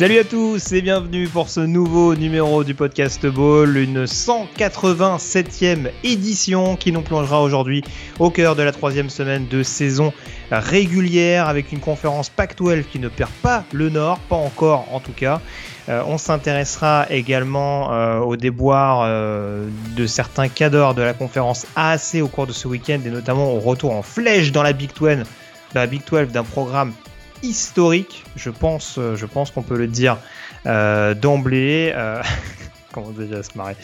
Salut à tous et bienvenue pour ce nouveau numéro du podcast Ball, une 187e édition qui nous plongera aujourd'hui au cœur de la troisième semaine de saison régulière avec une conférence Pac-12 qui ne perd pas le Nord, pas encore en tout cas. Euh, on s'intéressera également euh, au déboire euh, de certains cadors de la conférence AAC au cours de ce week-end et notamment au retour en flèche dans la Big 12, dans la Big 12 d'un programme historique, je pense, euh, je pense qu'on peut le dire euh, d'emblée. Euh, comment déjà se marrer.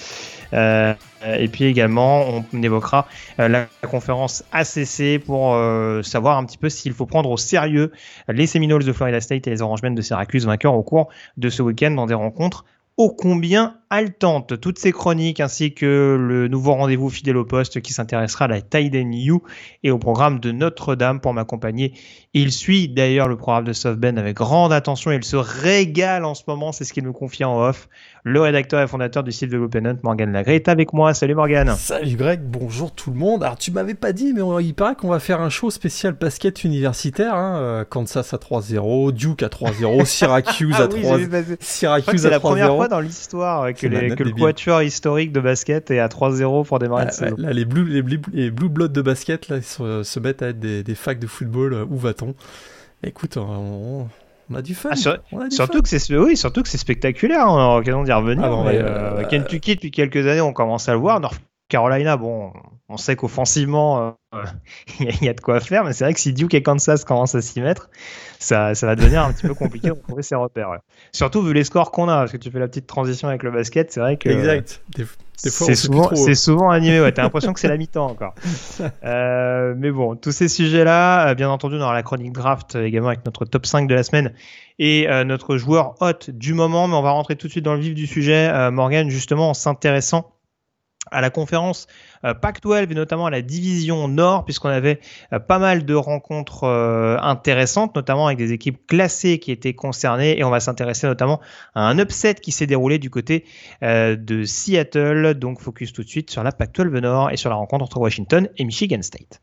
Euh, et puis également, on évoquera euh, la conférence ACC pour euh, savoir un petit peu s'il faut prendre au sérieux les Seminoles de Florida State et les Orangemen de Syracuse vainqueurs au cours de ce week-end dans des rencontres ô combien haletante. Toutes ces chroniques ainsi que le nouveau rendez-vous fidèle au poste qui s'intéressera à la Tiden U et au programme de Notre-Dame pour m'accompagner. Il suit d'ailleurs le programme de Softbend avec grande attention et il se régale en ce moment, c'est ce qu'il nous confie en off. Le rédacteur et fondateur du site de l'Open Morgan Lagré, est avec moi. Salut Morgan. Salut Greg, bonjour tout le monde. Alors tu m'avais pas dit, mais il paraît qu'on va faire un show spécial basket universitaire. Hein. Euh, Kansas à 3-0, Duke à 3-0, Syracuse Ah à oui, 3 j'ai vu Syracuse C'est la première 3-0. fois dans l'histoire que, les- que le quatuor historique de basket est à 3-0 pour démarrer Ah, la saison. ouais, là, les Blue, les, Blue, les Blue Bloods de basket là, se mettent à être des, des facs de football. euh, Où va-t-on Écoute, on, on a du fun. Ah, sur- on a du Surtout fun. que c'est oui, surtout que c'est spectaculaire. On aura l'occasion d'y revenir. Ah bon, mais, ouais, euh, euh, Kentucky depuis quelques années, on commence à le voir. North Carolina, bon, on sait qu'offensivement, euh, il y, a- il y a de quoi faire, mais c'est vrai que si Duke et Kansas commencent à s'y mettre, ça, ça va devenir un petit peu compliqué de trouver ses repères. ouais. Surtout vu les scores qu'on a, parce que tu fais la petite transition avec le basket, c'est vrai que Exact. Des, c'est souvent, trop. c'est souvent animé. Ouais, t'as l'impression que c'est la mi-temps encore. Euh, mais bon, tous ces sujets-là, euh, bien entendu, on aura la chronique draft euh, également avec notre top 5 de la semaine et euh, notre joueur hot du moment. Mais on va rentrer tout de suite dans le vif du sujet, euh, Morgan, justement en s'intéressant à la conférence euh, Pac-12 et notamment à la division Nord, puisqu'on avait euh, pas mal de rencontres euh, intéressantes, notamment avec des équipes classées qui étaient concernées, et on va s'intéresser notamment à un upset qui s'est déroulé du côté de Seattle. Donc focus tout de suite sur la Pac-12 Nord et sur la rencontre entre Washington et Michigan State.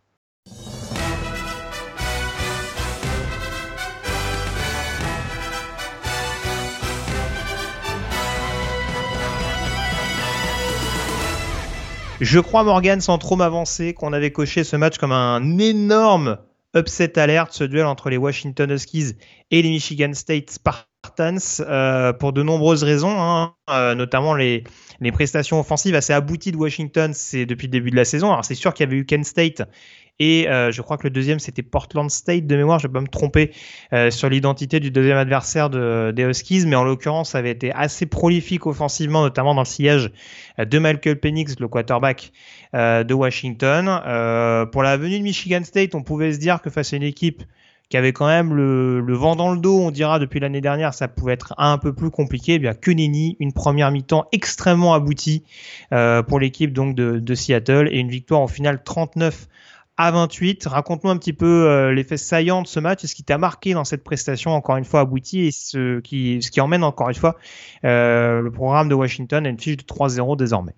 Je crois, Morgan, sans trop m'avancer, qu'on avait coché ce match comme un énorme upset alert, ce duel entre les Washington Huskies et les Michigan State Spartans, euh, pour de nombreuses raisons, hein, euh, notamment les, prestations offensives assez abouties de Washington depuis le début de la saison. Alors c'est sûr qu'il y avait eu Kent State et euh, je crois que le deuxième c'était Portland State de mémoire, je vais pas me tromper euh, sur l'identité du deuxième adversaire de, des Huskies, mais en l'occurrence ça avait été assez prolifique offensivement, notamment dans le sillage euh, de Michael Penix, le quarterback euh, de Washington. Euh, pour la venue de Michigan State, on pouvait se dire que face à une équipe qui avait quand même le, le vent dans le dos, on dira depuis l'année dernière, ça pouvait être un peu plus compliqué. Eh bien que nenni, une première mi-temps extrêmement aboutie euh, pour l'équipe donc de, de Seattle et une victoire au final 39 à 28. Raconte-nous un petit peu euh, l'effet saillant de ce match et ce qui t'a marqué dans cette prestation encore une fois aboutie et ce qui, emmène encore une fois euh, le programme de Washington à une fiche de 3-0 désormais.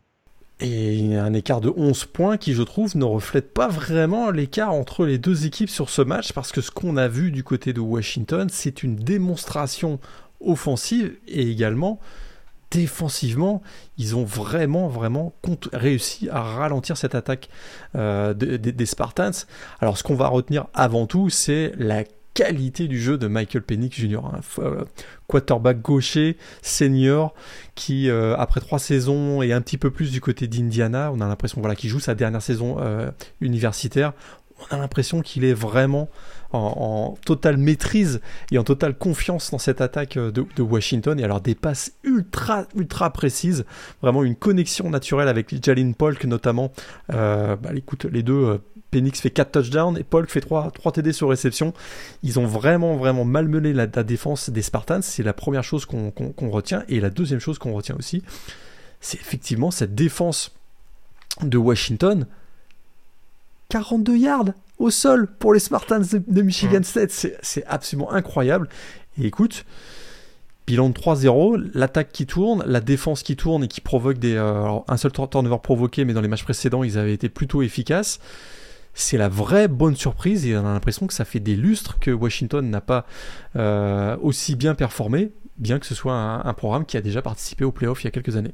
Et un écart de 11 points qui, je trouve, ne reflète pas vraiment l'écart entre les deux équipes sur ce match, parce que ce qu'on a vu du côté de Washington, c'est une démonstration offensive et également défensivement, ils ont vraiment, réussi à ralentir cette attaque euh, de- de- des Spartans. Alors, ce qu'on va retenir avant tout, c'est la qualité du jeu de Michael Penix Jr. hein. F- euh, quarterback gaucher, senior, qui euh, après trois saisons et un petit peu plus du côté d'Indiana, on a l'impression voilà, qu'il joue sa dernière saison universitaire. on a l'impression qu'il est vraiment en, totale maîtrise et en totale confiance dans cette attaque de, Washington. Et alors des passes ultra, ultra précises, vraiment une connexion naturelle avec Jalin Polk notamment. Euh, bah, écoute, les deux, euh, Penix fait 4 touchdowns et Polk fait 3, 3 TD sur réception. Ils ont vraiment, vraiment malmené la, la défense des Spartans. C'est la première chose qu'on retient. Et la deuxième chose qu'on retient aussi, c'est effectivement cette défense de Washington. 42 yards au sol pour les Spartans de, Michigan mm. State. C'est absolument incroyable. Et écoute, bilan de 3-0, l'attaque qui tourne, la défense qui tourne et qui provoque des. Euh, un seul turnover provoqué, mais dans les matchs précédents, ils avaient été plutôt efficaces. C'est la vraie bonne surprise et on a l'impression que ça fait des lustres que Washington n'a pas euh, aussi bien performé, bien que ce soit un, un programme qui a déjà participé aux playoffs il y a quelques années.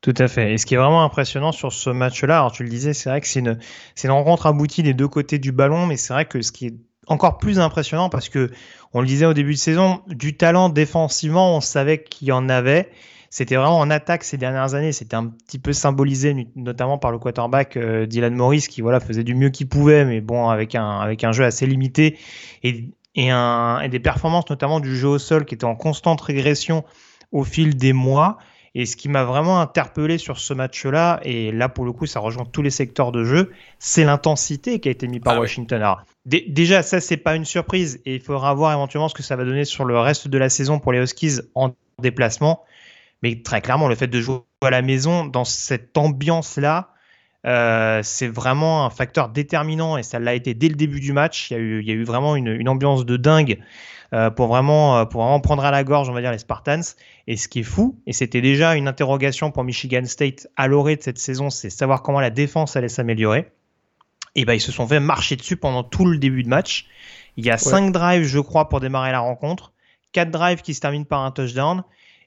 Tout à fait. Et ce qui est vraiment impressionnant sur ce match-là, alors tu le disais, c'est vrai que c'est une, c'est une rencontre aboutie des deux côtés du ballon, mais c'est vrai que ce qui est encore plus impressionnant parce que on le disait au début de saison, du talent défensivement, on savait qu'il y en avait. C'était vraiment en attaque ces dernières années. C'était un petit peu symbolisé, notamment par le quarterback euh, Dylan Morris, qui voilà faisait du mieux qu'il pouvait, mais bon avec un avec un jeu assez limité et et, un, et des performances notamment du jeu au sol qui étaient en constante régression au fil des mois. Et ce qui m'a vraiment interpellé sur ce match-là, et là pour le coup ça rejoint tous les secteurs de jeu, c'est l'intensité qui a été mise par ah Washington. Alors, déjà ça c'est pas une surprise, et il faudra voir éventuellement ce que ça va donner sur le reste de la saison pour les Huskies en déplacement. Mais très clairement, le fait de jouer à la maison dans cette ambiance-là, euh, c'est vraiment un facteur déterminant et ça l'a été dès le début du match. Il y a eu, il y a eu vraiment une, une ambiance de dingue euh, pour vraiment euh, pour vraiment prendre à la gorge, on va dire les Spartans. Et ce qui est fou, et c'était déjà une interrogation pour Michigan State à l'orée de cette saison, c'est savoir comment la défense allait s'améliorer. Et ben ils se sont fait marcher dessus pendant tout le début de match. Il y a cinq drives, je crois, pour démarrer la rencontre. Quatre drives qui se terminent par un touchdown.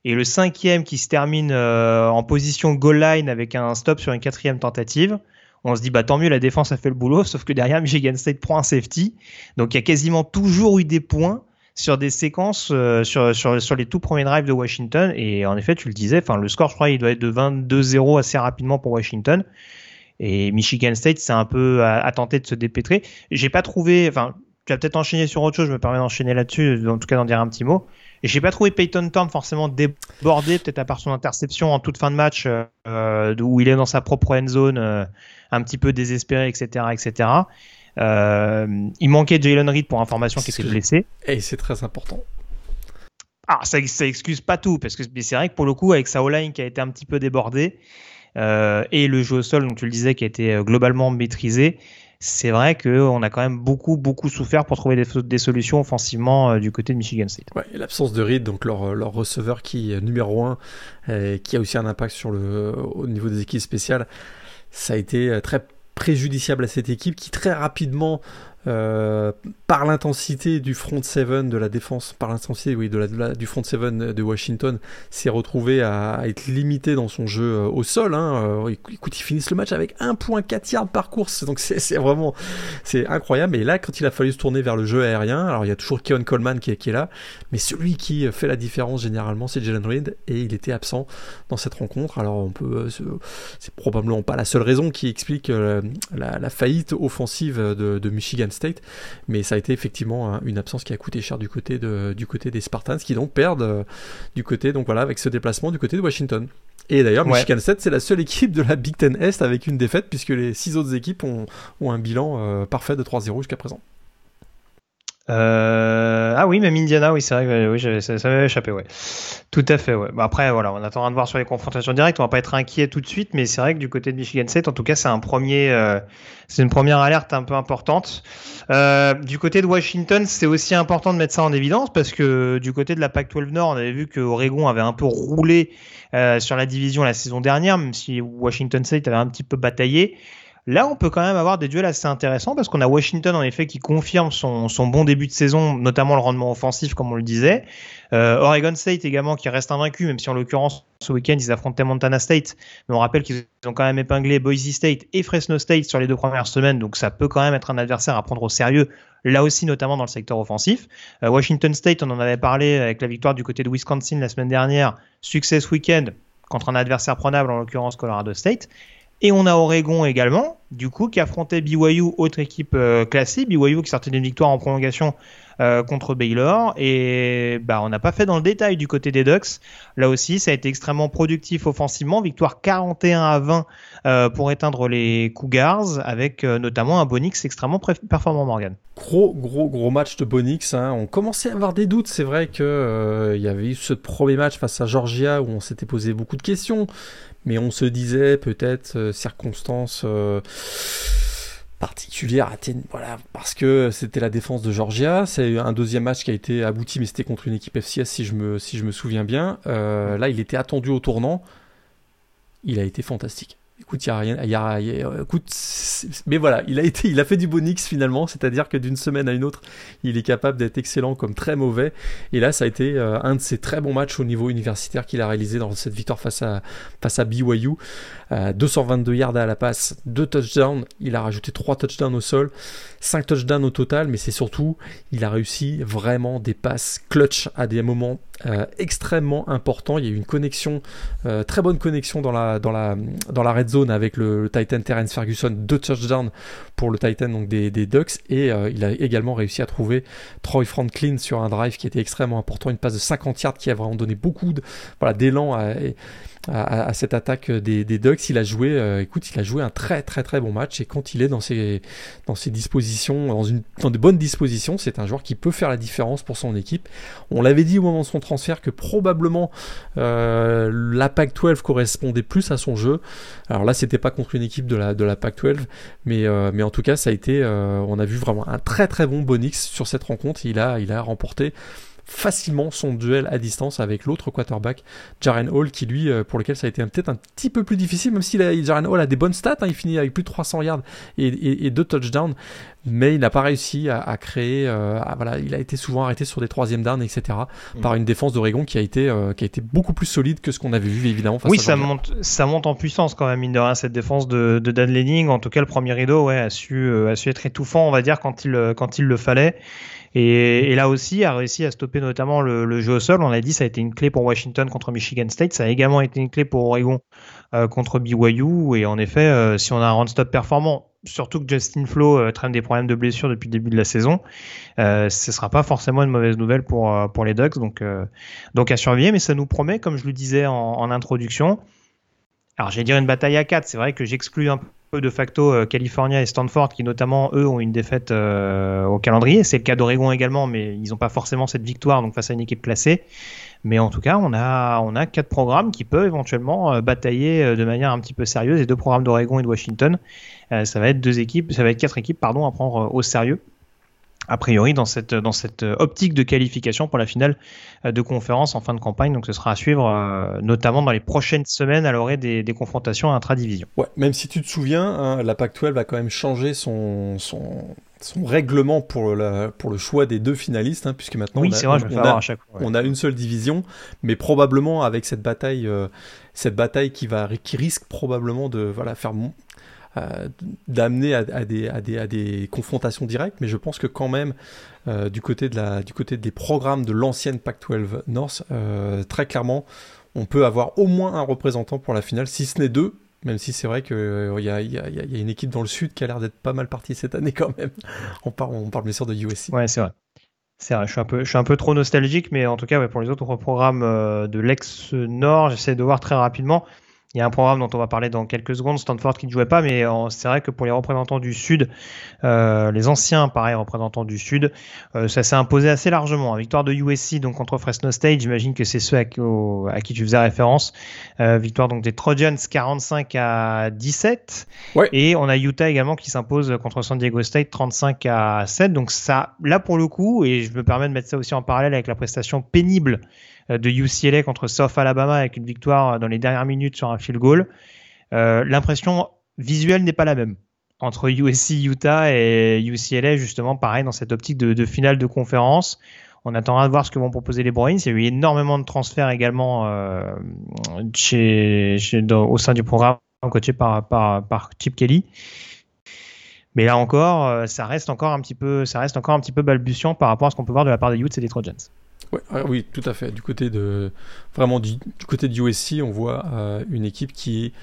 Et le cinquième qui se termine euh, en position goal line avec un stop sur une quatrième tentative. On se dit, bah tant mieux, la défense a fait le boulot, sauf que derrière, Michigan State prend un safety. Donc il y a quasiment toujours eu des points sur des séquences euh, sur, sur, sur, les tout premiers drives de Washington. Et en effet, tu le disais, le score, je crois, il doit être de 22-0 assez rapidement pour Washington. Et Michigan State, c'est un peu à, tenter de se dépêtrer. J'ai pas trouvé, enfin, tu as peut-être enchaîné sur autre chose, je me permets d'enchaîner là-dessus, en tout cas d'en dire un petit mot. Et j'ai pas trouvé Peyton Thorne forcément débordé, peut-être à part son interception en toute fin de match, euh, où il est dans sa propre end zone, euh, un petit peu désespéré, etc., etc. Euh, il manquait Jalen Reed pour information qui était blessé. Et c'est très important. Ah, ça, ça excuse pas tout, parce que c'est vrai que pour le coup, avec sa O-line qui a été un petit peu débordée, euh, et le jeu au sol, donc tu le disais, qui a été euh, globalement maîtrisé, c'est vrai qu'on a quand même beaucoup, beaucoup souffert pour trouver des, solutions offensivement du côté de Michigan State. Ouais, l'absence de Reed, donc leur, leur receveur qui est numéro 1, qui a aussi un impact sur le, au niveau des équipes spéciales, ça a été très préjudiciable à cette équipe qui très rapidement euh, par l'intensité du front 7 de la défense, par l'intensité oui, du front 7 de Washington, s'est retrouvé à, être limité dans son jeu euh, au sol. Hein. Euh, écoute, ils finissent le match avec 1.4 yards par course, donc c'est vraiment c'est incroyable. Et là, quand il a fallu se tourner vers le jeu aérien, alors il y a toujours Keon Coleman qui est, là, mais celui qui fait la différence généralement, c'est Jalen Reed, et il était absent dans cette rencontre. Alors on c'est probablement pas la seule raison qui explique la, faillite offensive de Michigan State, mais ça a été effectivement une absence qui a coûté cher du côté, de, du côté des Spartans, qui donc perdent euh, du côté, donc voilà, avec ce déplacement du côté de Washington. Et d'ailleurs, Michigan State, c'est la seule équipe de la Big Ten Est avec une défaite, puisque les six autres équipes ont, ont un bilan euh, parfait de 3-0 jusqu'à présent. Euh... Ah oui, même Indiana, oui, c'est vrai, oui, ça, m'avait échappé, ouais. Tout à fait, ouais. Bah après, voilà, on attendra de voir sur les confrontations directes. On va pas être inquiet tout de suite, mais c'est vrai que du côté de Michigan State, en tout cas, c'est un premier, euh, c'est une première alerte un peu importante. Euh, du côté de Washington, c'est aussi important de mettre ça en évidence parce que du côté de la Pac-12 Nord, on avait vu que Oregon avait un peu roulé euh, sur la division la saison dernière, même si Washington State avait un petit peu bataillé. Là, on peut quand même avoir des duels assez intéressants parce qu'on a Washington en effet qui confirme son, bon début de saison, notamment le rendement offensif comme on le disait. Euh, Oregon State également qui reste invaincu, même si en l'occurrence ce week-end ils affrontaient Montana State, mais on rappelle qu'ils ont quand même épinglé Boise State et Fresno State sur les deux premières semaines, donc ça peut quand même être un adversaire à prendre au sérieux, là aussi notamment dans le secteur offensif. Euh, Washington State, on en avait parlé avec la victoire du côté de Wisconsin la semaine dernière, success week-end contre un adversaire prenable en l'occurrence Colorado State. Et on a Oregon également, du coup, qui affrontait BYU, autre équipe classée. BYU qui sortait d'une victoire en prolongation euh, contre Baylor. Et bah, on n'a pas fait dans le détail du côté des Ducks. Là aussi, ça a été extrêmement productif offensivement. Victoire 41 à 20 euh, pour éteindre les Cougars, avec euh, notamment un Bonix extrêmement performant, Morgan. Gros, gros, gros match de Bonix. Hein. On commençait à avoir des doutes. C'est vrai qu'il il y avait eu ce premier match face à Georgia où on s'était posé beaucoup de questions. Mais on se disait peut-être circonstances particulière voilà, parce que c'était la défense de Georgia. C'est un deuxième match qui a été abouti, mais c'était contre une équipe FCS si je me, si je me souviens bien. Euh, là, il était attendu au tournant. Il a été fantastique. Écoute, il y a rien, mais voilà, il a fait du bonix finalement, c'est-à-dire que d'une semaine à une autre, il est capable d'être excellent comme très mauvais. Et là, ça a été euh, un de ses très bons matchs au niveau universitaire qu'il a réalisé dans cette victoire face à face à BYU. 222 euh, yards à la passe, 2 touchdowns. Il a rajouté 3 touchdowns au sol, 5 touchdowns au total, mais c'est surtout, il a réussi vraiment des passes clutch à des moments euh, extrêmement importants. Il y a eu une connexion, euh, très bonne connexion dans la, dans la, dans la red zone avec le, Titan Terence Ferguson, 2 touchdowns pour le Titan donc des, des Ducks, et il a également réussi à trouver Troy Franklin sur un drive qui était extrêmement important, une passe de 50 yards qui a vraiment donné beaucoup de, voilà, d'élan à à, cette attaque des, des, Ducks. Il a joué, euh, écoute, il a joué un très très très bon match et quand il est dans ses, dans ses dispositions, dans, une, dans de bonnes dispositions, c'est un joueur qui peut faire la différence pour son équipe. On l'avait dit au moment de son transfert que probablement euh, la PAC-12 correspondait plus à son jeu. Alors là, c'était pas contre une équipe de la, de la PAC-12, mais, euh, mais en tout cas, ça a été, on a vu vraiment un très très bon Bonix sur cette rencontre. Il a, il a remporté facilement son duel à distance avec l'autre quarterback, Jaren Hall, qui lui, euh, pour lequel ça a été peut-être un petit peu plus difficile, même si Jaren Hall a des bonnes stats, hein, il finit avec plus de 300 yards et, deux touchdowns, mais il n'a pas réussi à, créer, euh, voilà, il a été souvent arrêté sur des troisième downs, etc., mm. par une défense d'Oregon qui a été euh, qui a été beaucoup plus solide que ce qu'on avait vu évidemment. oui, ça monte, ça monte en puissance quand même mine de rien cette défense de, de Dan Lenning. En tout cas, le premier rideau, ouais, a su, a su être étouffant, on va dire, quand il quand il le fallait. Et, là aussi, a réussi à stopper notamment le, jeu au sol. On a dit ça a été une clé pour Washington contre Michigan State. Ça a également été une clé pour Oregon euh, contre BYU. Et en effet, euh, si on a un run-stop performant, surtout que Justin Flo euh, traîne des problèmes de blessure depuis le début de la saison, ce sera pas forcément une mauvaise nouvelle pour, pour les Ducks. Donc, donc à surveiller. Mais ça nous promet, comme je le disais en, en introduction, alors j'allais dire une bataille à 4. C'est vrai que j'exclus un peu de facto euh, California et Stanford qui notamment eux ont une défaite euh, au calendrier. C'est le cas d'Oregon également, mais ils n'ont pas forcément cette victoire donc face à une équipe classée. Mais en tout cas, on a quatre programmes qui peuvent éventuellement euh, batailler de manière un petit peu sérieuse. Et deux programmes d'Oregon et de Washington, ça va être deux équipes, ça va être quatre équipes pardon à prendre au sérieux a priori dans cette, dans cette optique de qualification pour la finale euh, de conférence en fin de campagne. Donc ce sera à suivre euh, notamment dans les prochaines semaines à l'orée des, des, confrontations intra-division. Ouais, même si tu te souviens, hein, la PAC-12 a quand même changé son, son, son règlement pour, la, pour le choix des deux finalistes, hein, puisque maintenant on, a, vrai, on, a, on, a, une seule division, mais probablement avec cette bataille, euh, cette bataille qui, va, qui risque probablement de voilà, faire euh, d'amener à, des, à, des, à, des, confrontations directes, mais je pense que quand même, euh, du, côté de la, du côté des programmes de l'ancienne Pac-12 North, euh, très clairement, on peut avoir au moins un représentant pour la finale, si ce n'est deux, même si c'est vrai qu'il y, a, y, a, y, a, une équipe dans le sud qui a l'air d'être pas mal partie cette année quand même. on, parle, on parle bien sûr de USC. Ouais, c'est vrai. C'est vrai, je suis, un peu, je suis un peu trop nostalgique, mais en tout cas, pour les autres programmes de l'ex-Nord, j'essaie de voir très rapidement. Il y a un programme dont on va parler dans quelques secondes, Stanford qui ne jouait pas, mais c'est vrai que pour les représentants du Sud, euh, les anciens, pareil, représentants du Sud, euh, ça s'est imposé assez largement. Victoire de USC donc contre Fresno State, j'imagine que c'est ceux à, qui tu faisais référence. Euh, victoire donc des Trojans 45 à 17. Ouais. Et on a Utah également qui s'impose contre San Diego State 35 à 7. Donc ça, là pour le coup, et je me permets de mettre ça aussi en parallèle avec la prestation pénible euh, de UCLA contre South Alabama avec une victoire dans les dernières minutes sur un field goal. Euh, l'impression visuelle n'est pas la même entre USC Utah et UCLA justement pareil dans cette optique de, finale de conférence. On attendra de voir ce que vont proposer les Bruins. Il y a eu énormément de transferts également euh, au sein du programme coaché par Chip Kelly. Mais là encore, ça reste encore un petit peu, ça reste encore un petit peu balbutiant par rapport à ce qu'on peut voir de la part des Utes et des Trojans. Ah oui, tout à fait. Du côté de vraiment du, côté de USC, on voit euh, une équipe qui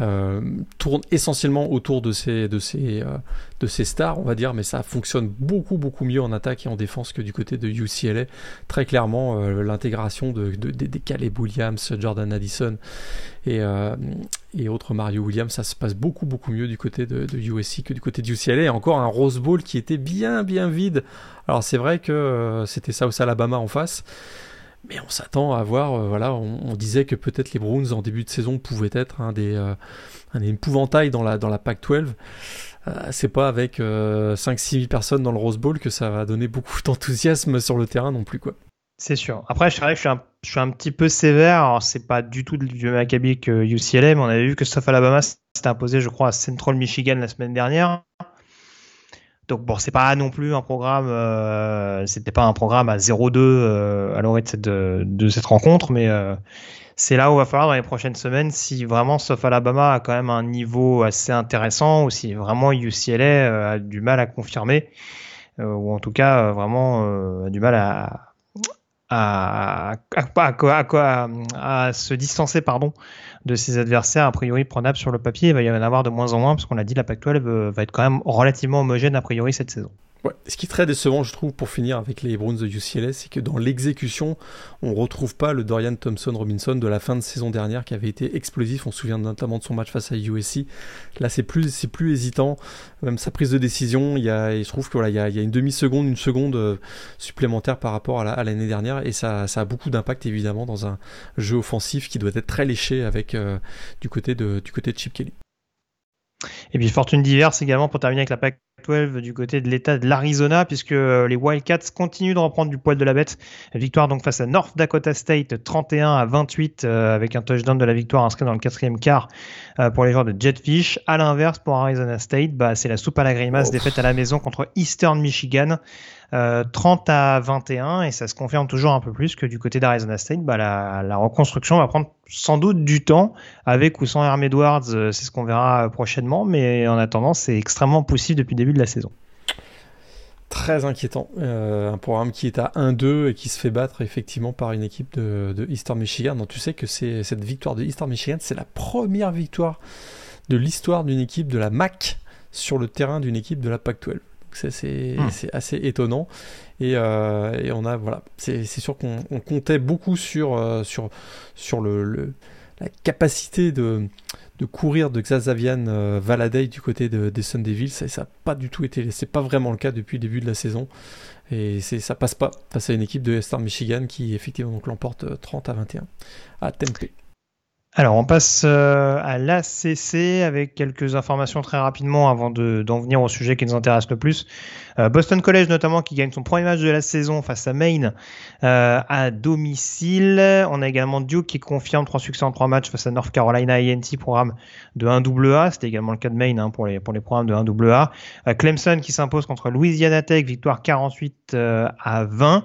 euh, tourne essentiellement autour de ses de ses euh, de ses stars, on va dire, mais ça fonctionne beaucoup beaucoup mieux en attaque et en défense que du côté de UCLA. Très clairement, l'intégration de, des Caleb Williams, Jordan Addison et et autres Mario Williams, ça se passe beaucoup beaucoup mieux du côté de, de USC que du côté de UCLA. Et encore un Rose Bowl qui était bien bien vide. Alors c'est vrai que c'était South Alabama en face. Mais on s'attend à voir, euh, voilà, on, disait que peut-être les Browns en début de saison pouvaient être un des, euh, dans la, dans la Pac-12. Euh, c'est pas avec 5-6 000 personnes dans le Rose Bowl que ça va donner beaucoup d'enthousiasme sur le terrain non plus, quoi. C'est sûr. Après, je, suis un, je suis un petit peu sévère. Alors, c'est pas du tout du même que UCLA, mais on avait vu que South Alabama s'était imposé, je crois, à Central Michigan la semaine dernière. Donc bon, c'est pas non plus un programme, euh, c'était pas un programme à 0-2 euh, à l'orée de cette, de, cette rencontre, mais euh, c'est là où il va falloir dans les prochaines semaines si vraiment sauf Alabama a quand même un niveau assez intéressant ou si vraiment UCLA a du mal à confirmer ou en tout cas vraiment a du mal à à, à, à, à, se distancer pardon de ses adversaires a priori prenables sur le papier. Il va y en avoir de moins en moins parce qu'on l'a dit, la Pac-12 va être quand même relativement homogène a priori cette saison. Ouais. Ce qui est très décevant, je trouve, pour finir avec les Browns de UCLA, c'est que dans l'exécution, on retrouve pas le Dorian Thompson Robinson de la fin de saison dernière qui avait été explosif. On se souvient notamment de son match face à USC. Là, c'est plus, c'est plus hésitant. Même sa prise de décision, il y a, trouve que voilà, il y a, y a une demi seconde, une seconde euh, supplémentaire par rapport à l'année dernière, et ça, ça a beaucoup d'impact évidemment dans un jeu offensif qui doit être très léché avec euh, du côté de, du côté de Chip Kelly. Et puis fortune diverse également pour terminer avec la PAC 12 du côté de l'État de l'Arizona, puisque euh, les Wildcats continuent de reprendre du poil de la bête. Victoire donc face à North Dakota State, 31 à 28, euh, avec un touchdown de la victoire inscrit dans le quatrième quart euh, pour les joueurs de Jetfish. À l'inverse, pour Arizona State, bah, c'est la soupe à la grimace, défaite à la maison contre Eastern Michigan. 30 euh, à 21 et ça se confirme toujours un peu plus que du côté d'Arizona State, bah, la, reconstruction va prendre sans doute du temps avec ou sans Herm Edwards, euh, c'est ce qu'on verra prochainement, mais en attendant c'est extrêmement possible depuis le début de la saison. Très inquiétant. Euh, un programme qui est à 1-2 et qui se fait battre effectivement par une équipe de, de Michigan. Donc tu sais que cette victoire de Eastern Michigan, c'est la première victoire de l'histoire d'une équipe de la MAC sur le terrain d'une équipe de la Pac-12. Hmm. C'est assez étonnant. Et, euh, et, on a, voilà, c'est sûr qu'on comptait beaucoup sur, euh, sur, sur le, la capacité de, de courir de Xavier euh, Valadei du côté de, des Sun Devils. Ça n'a pas du tout été, c'est pas vraiment le cas depuis le début de la saison. Et ça passe pas face à une équipe de Star Michigan qui effectivement l'emporte 30 à 21 à Tempe. Alors, on passe euh, à l'ACC avec quelques informations très rapidement avant d'en venir au sujet qui nous intéresse le plus. Euh, Boston College notamment qui gagne son premier match de la saison face à Maine euh, à domicile. On a également Duke qui confirme trois succès en trois matchs face à North Carolina A&T, programme de 1AA. C'était également le cas de Maine hein, pour, les, pour les programmes de 1AA. Clemson qui s'impose contre Louisiana Tech, victoire 48 à 20.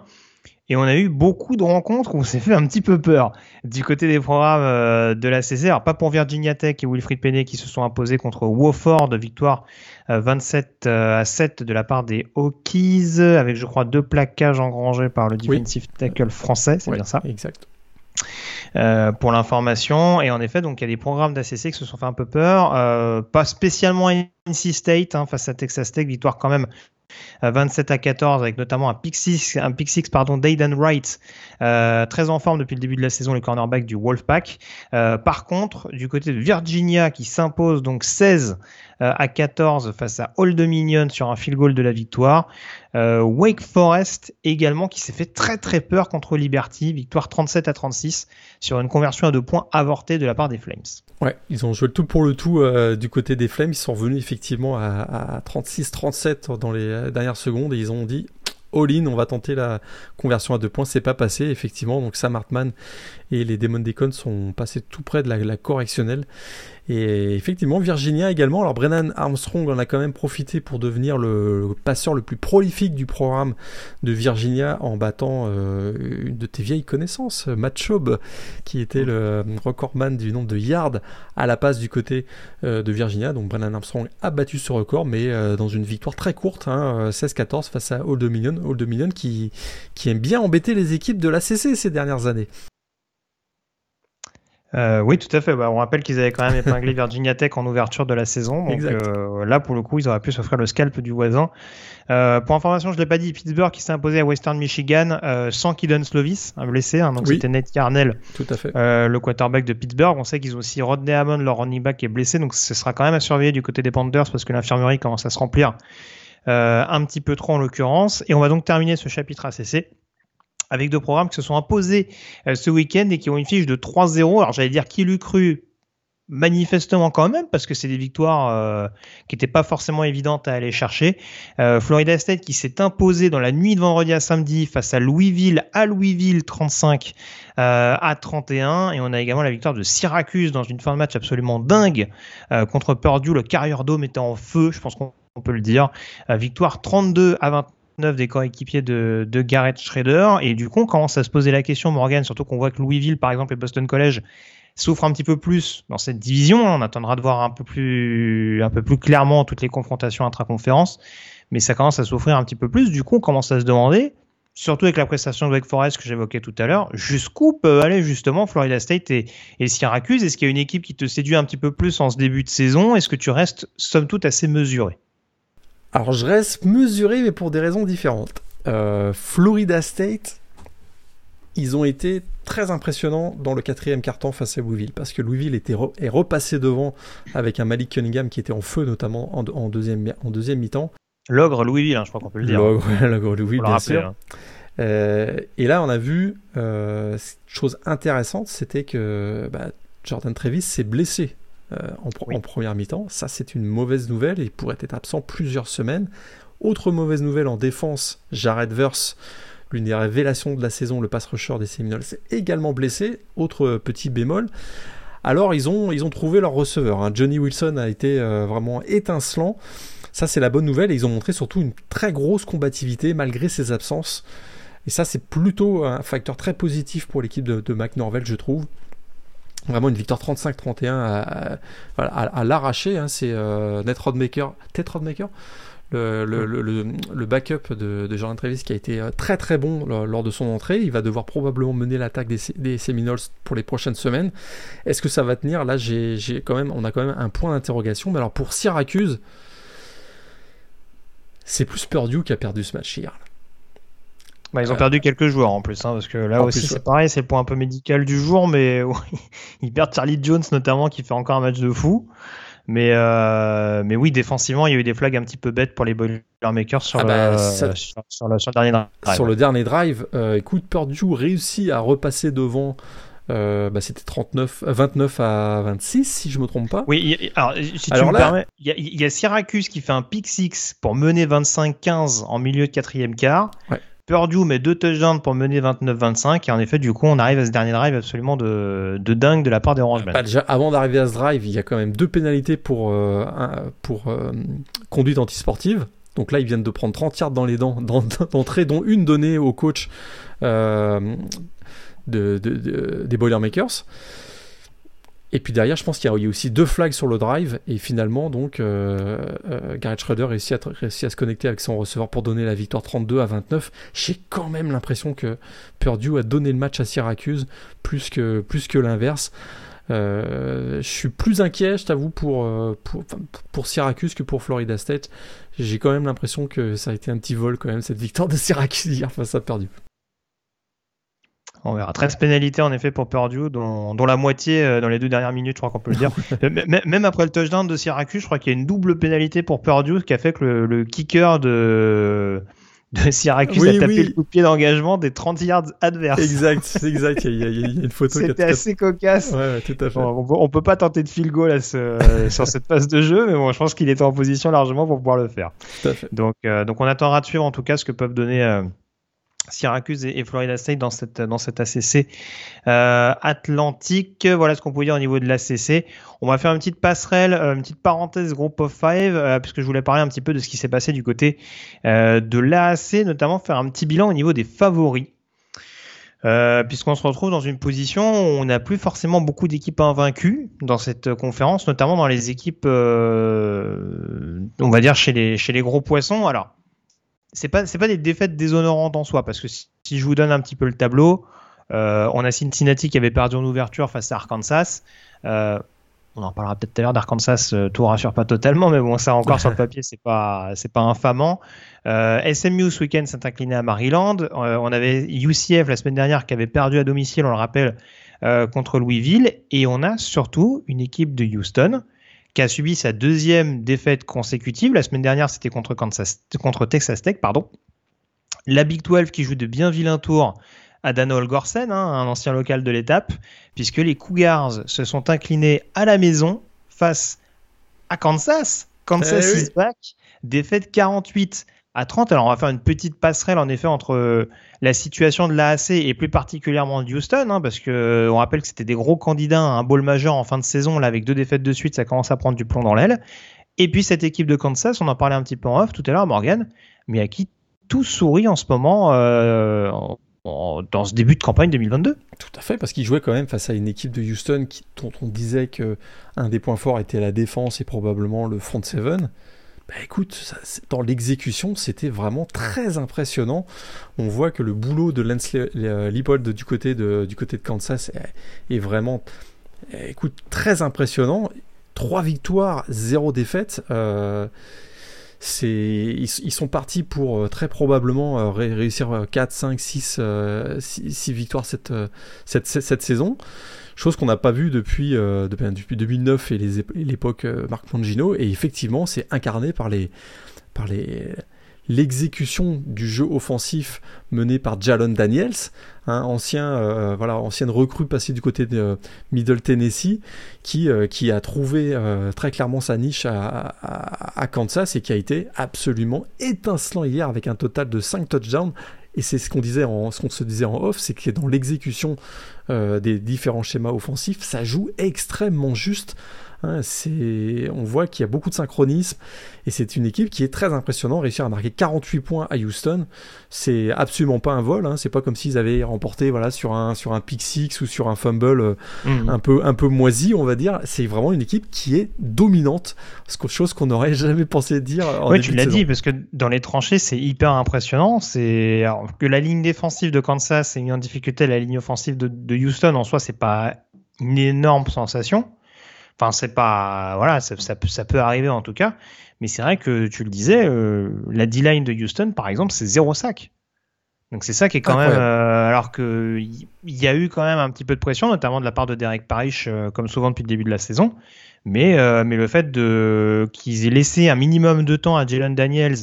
Et on a eu beaucoup de rencontres où on s'est fait un petit peu peur du côté des programmes euh, de la CC. Alors pas pour Virginia Tech et Wilfried Penney qui se sont imposés contre Wofford, victoire 27 euh, euh, à 7 de la part des Hokies, avec je crois deux plaquages engrangés par le defensive tackle français, c'est bien ça Exact. Pour l'information. Et en effet, donc il y a des programmes d'ACC qui se sont fait un peu peur. pas spécialement NC State hein, face à Texas Tech, victoire quand même 27 à 14 avec notamment un pick un pick pardon d'Aiden Wright, euh, très en forme depuis le début de la saison, les cornerbacks du Wolfpack. Euh, par contre, du côté de Virginia qui s'impose donc 16 euh, à 14 face à Old Dominion sur un field goal de la victoire. Euh, Wake Forest également qui s'est fait très très peur contre Liberty, victoire 37 à 36 sur une conversion à deux points avortée de la part des Flames. Ouais, ils ont joué le tout pour le tout euh, du côté des Flames, ils sont venus effectivement à, à 36-37 dans les dernières secondes et ils ont dit all-in, on va tenter la conversion à deux points. C'est pas passé, effectivement. Donc Sam Hartman et les Demon sont passés tout près de la, correctionnelle. Et effectivement, Virginia également. Alors Brennan Armstrong en a quand même profité pour devenir le passeur le plus prolifique du programme de Virginia en battant euh, une de tes vieilles connaissances, Matt Schaub, qui était le recordman du nombre de yards à la passe du côté euh, de Virginia. Donc Brennan Armstrong a battu ce record, mais euh, dans une victoire très courte, hein, 16-14 face à Old Dominion, Old Dominion qui, qui aime bien embêter les équipes de la CC ces dernières années. Euh, oui, tout à fait. Bah, on rappelle qu'ils avaient quand même épinglé Virginia Tech en ouverture de la saison. Donc euh, là, pour le coup, ils auraient pu s'offrir le scalp du voisin. Euh, pour information, je l'ai pas dit, Pittsburgh qui s'est imposé à Western Michigan euh, sans Kidon Slovis, un blessé. Hein, donc c'était Nate Carnell, tout à fait. Euh, le quarterback de Pittsburgh. On sait qu'ils ont aussi Rodney Hammond, leur running back, qui est blessé. Donc ce sera quand même à surveiller du côté des Panthers parce que l'infirmerie commence à se remplir un petit peu trop en l'occurrence. Et on va donc terminer ce chapitre ACC avec deux programmes qui se sont imposés euh, ce week-end et qui ont une fiche de 3-0. Alors j'allais dire qui l'eût cru manifestement quand même parce que c'est des victoires euh, qui n'étaient pas forcément évidentes à aller chercher. Euh, Florida State qui s'est imposé dans la nuit de vendredi à samedi face à Louisville à Louisville 35 à 31 et on a également la victoire de Syracuse dans une fin de match absolument dingue contre Purdue. Le Carrier Dome était en feu, je pense qu'on peut le dire. victoire 32 à 29 des coéquipiers de, de Garrett Schrader. Et du coup, on commence à se poser la question, Morgan, surtout qu'on voit que Louisville, par exemple, et Boston College souffrent un petit peu plus dans cette division. On attendra de voir un peu plus, un peu plus clairement toutes les confrontations intra-conférences. Mais ça commence à souffrir un petit peu plus. Du coup, on commence à se demander, surtout avec la prestation de Wake Forest que j'évoquais tout à l'heure, jusqu'où peut aller justement Florida State et, et Syracuse? Est-ce qu'il y a une équipe qui te séduit un petit peu plus en ce début de saison? Est-ce que tu restes, somme toute, assez mesuré? Alors je reste mesuré, mais pour des raisons différentes. Euh, Florida State, ils ont été très impressionnants dans le quatrième carton face à Louisville, parce que Louisville était est repassé devant avec un Malik Cunningham qui était en feu, notamment en, deuxième, en deuxième mi-temps. L'ogre Louisville, hein, je crois qu'on peut le dire. L'ogre Louisville, bien sûr. Hein. Euh, et là, on a vu euh, chose intéressante, c'était que bah, Jordan Travis s'est blessé euh, en, première mi-temps. Ça, c'est une mauvaise nouvelle. Il pourrait être absent plusieurs semaines. Autre mauvaise nouvelle en défense, Jared Verse, l'une des révélations de la saison, le pass rusher des Seminoles, s'est également blessé. Autre petit bémol. Alors, ils ont, ils ont trouvé leur receveur. Hein. Johnny Wilson a été euh, vraiment étincelant. Ça, c'est la bonne nouvelle. Et ils ont montré surtout une très grosse combativité malgré ses absences. Et ça, c'est plutôt un facteur très positif pour l'équipe de, de McNorvell, je trouve. Vraiment une victoire 35-31 à, à, l'arracher. Hein, c'est euh, Net Rodmaker, Ted Rodmaker, le, le, le, le, backup de, de Jordan Travis qui a été euh, très très bon lors, de son entrée. Il va devoir probablement mener l'attaque des, des, Seminoles pour les prochaines semaines. Est-ce que ça va tenir? Là, j'ai, quand même, on a quand même un point d'interrogation. Mais alors pour Syracuse, c'est plus Purdue qui a perdu ce match hier. Bah, ils ont perdu quelques joueurs en plus, hein, parce que là aussi c'est pareil, c'est le point un peu médical du jour, mais ils perdent Charlie Jones notamment qui fait encore un match de fou. Mais, euh, mais oui, défensivement, il y a eu des flags un petit peu bêtes pour les Boilermakers sur, ah bah, sur, sur, le, dernier drive. Sur le dernier drive, euh, écoute, Purdue réussit à repasser devant. Euh, bah, c'était 39, 29 à 26 si je me trompe pas. Oui, alors si tu me permets, il y, a, il y, a Syracuse qui fait un pick 6 pour mener 25-15 en milieu de quatrième quart. Ouais. Purdue met deux touchdowns pour mener 29-25 et en effet du coup on arrive à ce dernier drive absolument de, de dingue de la part des Orange bah, déjà avant d'arriver à ce drive il y a quand même deux pénalités pour, euh, pour euh, conduite antisportive. Donc là ils viennent de prendre 30 yards dans les dents d'entrée dont une donnée au coach euh, de, des Boilermakers et puis derrière, je pense qu'il y a aussi deux flags sur le drive. Et finalement, donc, euh, euh, Garrett Schroeder réussit à, réussit à se connecter avec son receveur pour donner la victoire 32 à 29. J'ai quand même l'impression que Purdue a donné le match à Syracuse plus que, plus que l'inverse. Euh, je suis plus inquiet, je t'avoue, pour, pour, pour, Syracuse que pour Florida State. J'ai quand même l'impression que ça a été un petit vol quand même, cette victoire de Syracuse hier face à Purdue. On verra. 13 pénalités en effet pour Purdue, dont, la moitié euh, dans les deux dernières minutes, je crois qu'on peut le dire. Même après le touchdown de Syracuse, je crois qu'il y a une double pénalité pour Purdue, qui a fait que le, kicker de, de Syracuse a tapé le coup de pied d'engagement des 30 yards adverses. Exact, exact. Il y, a, une photo C'était assez cocasse. Ouais, tout à fait. on, peut pas tenter de field goal sur cette phase de jeu, mais bon, je pense qu'il était en position largement pour pouvoir le faire. Tout à fait. Donc, euh, donc on attendra de suivre en tout cas ce que peuvent donner. Euh, Syracuse et, Florida State dans cette, dans ACC euh, Atlantique. Voilà ce qu'on peut dire au niveau de l'ACC. On va faire une petite passerelle, euh, une petite parenthèse Group of Five, euh, puisque je voulais parler un petit peu de ce qui s'est passé du côté de l'AAC, notamment faire un petit bilan au niveau des favoris. puisqu'on se retrouve dans une position où on n'a plus forcément beaucoup d'équipes invaincues dans cette conférence, notamment dans les équipes, on va dire chez les, chez les gros poissons. Alors, c'est pas c'est pas des défaites déshonorantes en soi parce que si, je vous donne un petit peu le tableau, euh, on a Cincinnati qui avait perdu en ouverture face à Arkansas. Euh, on en parlera peut-être tout à l'heure d'Arkansas, euh, tout rassure pas totalement, mais bon, ça encore sur le papier, c'est pas c'est pas infamant. SMU ce week-end s'est incliné à Maryland. on avait UCF la semaine dernière qui avait perdu à domicile, on le rappelle, contre Louisville, et on a surtout une équipe de Houston qui a subi sa deuxième défaite consécutive. La semaine dernière, c'était contre, contre Texas Tech. Pardon. La Big 12 qui joue de bien vilains tours à Danol Gorsen, hein, un ancien local de l'étape, puisque les Cougars se sont inclinés à la maison face à Kansas. Kansas eh is back. Défaite 48 à 30. Alors on va faire une petite passerelle en effet entre euh, la situation de l'AAC et plus particulièrement de Houston, hein, parce que euh, on rappelle que c'était des gros candidats à un bowl majeur en fin de saison, là avec deux défaites de suite, ça commence à prendre du plomb dans l'aile. Et puis cette équipe de Kansas, on en parlait un petit peu en off tout à l'heure, Morgan, mais à qui tout sourit en ce moment euh, dans ce début de campagne 2022. Tout à fait, parce qu'il jouait quand même face à une équipe de Houston qui, dont on disait que un des points forts était la défense et probablement le front seven. Bah écoute, dans l'exécution, c'était vraiment très impressionnant. On voit que le boulot de Lance Leipold du côté de, du côté de Kansas est, vraiment, écoute, très impressionnant. Trois victoires, zéro défaite. Euh, ils, sont partis pour euh, très probablement euh, réussir 4, 5, 6, 6, victoires cette, cette, cette saison chose qu'on n'a pas vue depuis, euh, depuis, 2009 et l'époque euh, Marc Mangino, et effectivement c'est incarné par les par les l'exécution du jeu offensif mené par Jalon Daniels, hein, ancien, euh, voilà, ancienne recrue passée du côté de Middle Tennessee, qui, qui a trouvé très clairement sa niche à, à, Kansas et qui a été absolument étincelant hier avec un total de 5 touchdowns et c'est ce qu'on se disait en off, c'est que dans l'exécution euh, des différents schémas offensifs, ça joue extrêmement juste. Hein, c'est, on voit qu'il y a beaucoup de synchronisme et c'est une équipe qui est très impressionnante. Réussir à marquer 48 points à Houston, c'est absolument pas un vol. Hein, c'est pas comme s'ils avaient remporté voilà sur un sur un pick six ou sur un fumble euh, mhm. un peu un peu moisi, on va dire. C'est vraiment une équipe qui est dominante, chose qu'on n'aurait jamais pensé dire. Oui, tu l'as dit parce que dans les tranchées, c'est hyper impressionnant. C'est que la ligne défensive de Kansas ait mis en difficulté la ligne offensive de, de Houston en soi, c'est pas une énorme sensation. Enfin, c'est pas. Voilà, ça, ça, peut arriver en tout cas. Mais c'est vrai que tu le disais, euh, la D-line de Houston, par exemple, c'est zéro sac. Donc c'est ça qui est quand même. Euh, alors qu'il y, a eu quand même un petit peu de pression, notamment de la part de Derek Parrish, euh, comme souvent depuis le début de la saison. Mais, mais le fait de qu'ils aient laissé un minimum de temps à Jalen Daniels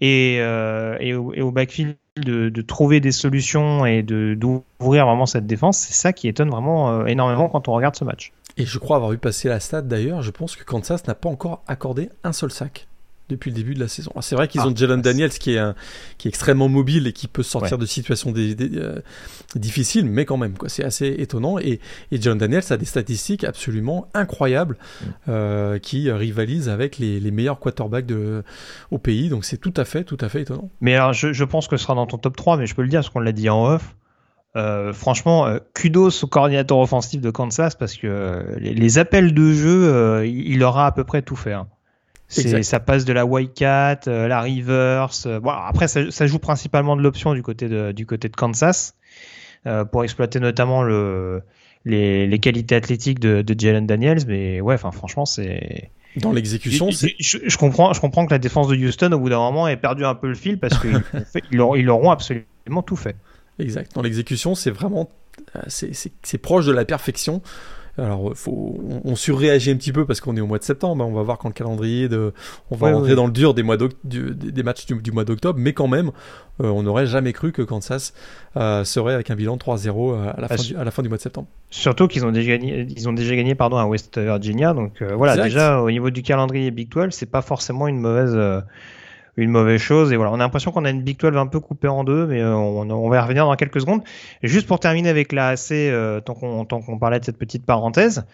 et, et, au, backfield de, de, trouver des solutions et d'ouvrir vraiment cette défense, c'est ça qui étonne vraiment énormément quand on regarde ce match. Et je crois avoir vu passer la stat d'ailleurs, je pense que Kansas n'a pas encore accordé un seul sac depuis le début de la saison. C'est vrai qu'ils ont ah, Jalen Daniels qui est, un, qui est extrêmement mobile et qui peut sortir de situations euh, difficiles, mais quand même, c'est assez étonnant. Et, et, Jalen Daniels a des statistiques absolument incroyables mm. euh, qui rivalisent avec les, les, meilleurs quarterbacks de, au pays, donc c'est tout à fait, tout à fait étonnant. Mais alors, je, je, pense que ce sera dans ton top 3, mais je peux le dire, parce qu'on l'a dit en off. Euh, franchement, euh, kudos au coordinateur offensif de Kansas parce que euh, les, appels de jeu, il aura à peu près tout fait. Hein. Ça passe de la Wildcat, la reverse. Bon, après, ça, joue principalement de l'option du côté de, du côté de Kansas pour exploiter notamment le, les, qualités athlétiques de, Jalen Daniels. Mais ouais, franchement, c'est. Dans l'exécution, je, je, comprends, je comprends que la défense de Houston, au bout d'un moment, ait perdu un peu le fil parce qu'ils ils auront absolument tout fait. Exact. Dans l'exécution, c'est vraiment euh, c'est proche de la perfection. Alors, faut, on, surréagit un petit peu parce qu'on est au mois de septembre. Hein. On va voir quand le calendrier de, on va rentrer dans le dur des mois du, des matchs du, mois d'octobre. Mais quand même, euh, on n'aurait jamais cru que Kansas euh, serait avec un bilan 3-0 à, la fin du, à la fin du mois de septembre. Surtout qu'ils ont déjà gagné, ils ont déjà gagné pardon à West Virginia. Donc voilà, déjà au niveau du calendrier Big 12, c'est pas forcément une mauvaise une mauvaise chose. Et voilà, on a l'impression qu'on a une Big 12 un peu coupée en deux, mais on, va y revenir dans quelques secondes. Juste pour terminer avec la AC, tant qu'on parlait de cette petite parenthèse,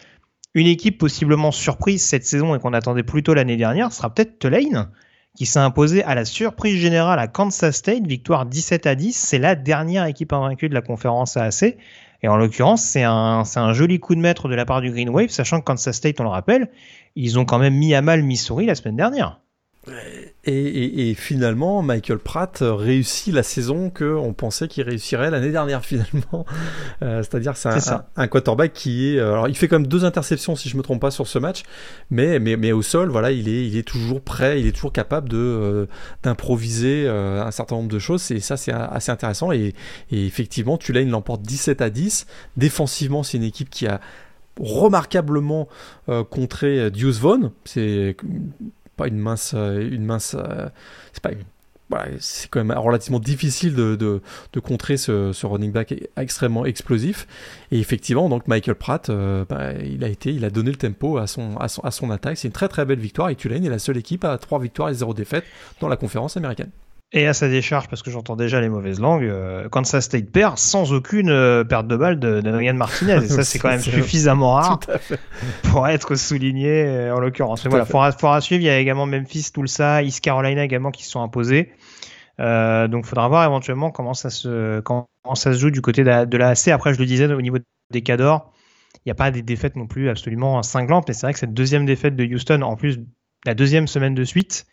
une équipe possiblement surprise cette saison et qu'on attendait plutôt l'année dernière sera peut-être Tulane qui s'est imposé à la surprise générale à Kansas State, victoire 17 à 10. C'est la dernière équipe invaincue de la conférence AAC. Et en l'occurrence, c'est un, un joli coup de maître de la part du Green Wave, sachant que Kansas State, on le rappelle, ils ont quand même mis à mal Missouri la semaine dernière. Et, finalement, Michael Pratt réussit la saison qu'on pensait qu'il réussirait l'année dernière finalement. Euh, c'est-à-dire c'est un, quarterback qui est... Euh, alors il fait quand même deux interceptions si je me trompe pas sur ce match, mais, mais, mais au sol, voilà, il est, il est toujours prêt, il est toujours capable de euh, d'improviser un certain nombre de choses. Et ça c'est assez intéressant. Et, et effectivement, Tulane l'emporte 17 à 10. Défensivement, c'est une équipe qui a remarquablement contré Deuce Vaughn. C'est pas une mince, euh, une mince, euh, c'est pas c'est quand même relativement difficile de, de, contrer ce, running back extrêmement explosif. Et effectivement, donc Michael Pratt, euh, bah, il a été, il a donné le tempo à son, à son, à son attaque. C'est une très très belle victoire. Et Tulane est la seule équipe à 3 victoires et 0 défaites dans la conférence américaine. Et à sa décharge, parce que j'entends déjà les mauvaises langues, euh, Kansas State perd sans aucune euh, perte de balle de, de Martinez. Et ça, c'est quand même suffisamment rare pour être souligné euh, en l'occurrence. Mais voilà, faudra, faudra suivre. Il y a également Memphis, Tulsa, East Carolina également qui se sont imposés. Euh, donc, faudra voir éventuellement comment ça se, comment ça se joue du côté de la, de la AC. Après, je le disais, au niveau des cadors, il n'y a pas des défaites non plus absolument cinglantes. Mais c'est vrai que cette deuxième défaite de Houston, en plus la deuxième semaine de suite,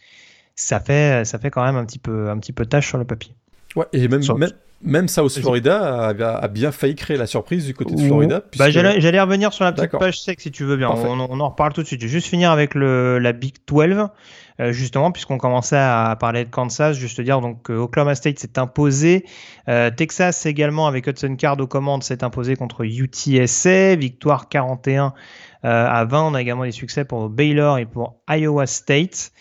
ça fait, ça fait quand même un petit peu, un petit peu tâche sur le papier. Ouais, et même, même, même South Florida a, bien failli créer la surprise du côté de Florida. Bah, j'allais revenir sur la petite page sec si tu veux bien. On, en reparle tout de suite. Je vais juste finir avec le, la Big 12, euh, justement, puisqu'on commençait à parler de Kansas. Juste dire donc Oklahoma State s'est imposé. Euh, Texas également, avec Hudson Card aux commandes, s'est imposé contre UTSA. Victoire 41 euh, à 20. On a également des succès pour Baylor et pour Iowa State.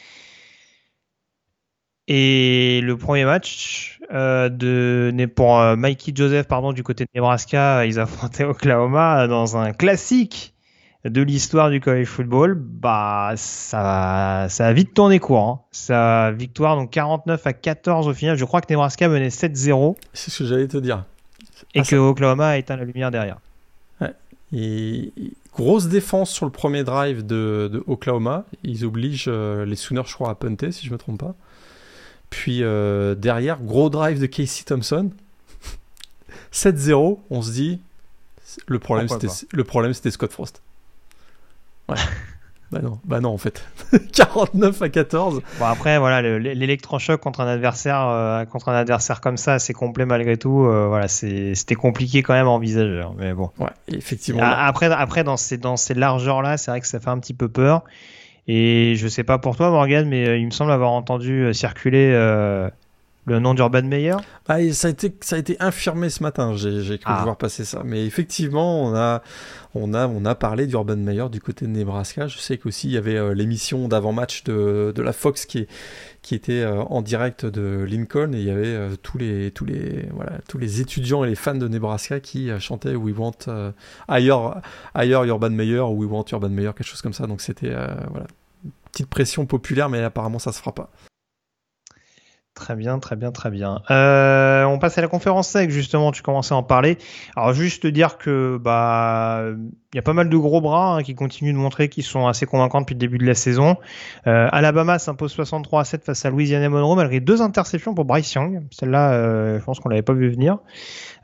Et le premier match euh, de, pour euh, Mikey Joseph pardon, du côté de Nebraska, ils affrontaient Oklahoma dans un classique de l'histoire du college football. Bah, ça, ça a vite tourné court. Hein. Sa victoire, donc 49 à 14 au final. Je crois que Nebraska menait 7-0. C'est ce que j'allais te dire. Et ah, que Oklahoma a éteint la lumière derrière. Ouais. Et grosse défense sur le premier drive de, Oklahoma. Ils obligent euh, les Sooners, je crois, à punter, si je me trompe pas. Puis euh, derrière, gros drive de Casey Thompson. 7-0, on se dit, le problème, c'était, le problème c'était Scott Frost. Ouais. bah non, bah non en fait. 49 à 14. Bon après voilà, l'électrochoc contre un adversaire euh, contre un adversaire comme ça, c'est complet malgré tout. Euh, voilà, c'était compliqué quand même à envisager. Hein, mais bon. Ouais, effectivement. Après, après dans ces dans ces largeurs là, c'est vrai que ça fait un petit peu peur. Et je sais pas pour toi, Morgan, mais euh, il me semble avoir entendu euh, circuler euh, le nom d'Urban Meyer. Ah, ça, a été, ça a été infirmé ce matin, j'ai cru ah. voir passer ça. Mais effectivement, on a, on a, on a parlé d'Urban Meyer du côté de Nebraska. Je sais qu'aussi il y avait l'émission d'avant-match de, de, la Fox qui, qui était en direct de Lincoln et il y avait tous, les, tous, les, voilà, tous les étudiants et les fans de Nebraska qui chantaient We want ailleurs, ailleurs Urban Meyer ou We want Urban Meyer, quelque chose comme ça. Donc c'était voilà, petite pression populaire, mais apparemment ça se fera pas. Très bien, très bien, très bien. Euh, on passe à la conférence sec, justement, tu commençais à en parler. Alors juste dire que bah il y a pas mal de gros bras hein, qui continuent de montrer qu'ils sont assez convaincants depuis le début de la saison. Euh, Alabama s'impose 63 à 7 face à Louisiana Monroe malgré deux interceptions pour Bryce Young. Celle-là, euh, je pense qu'on l'avait pas vu venir.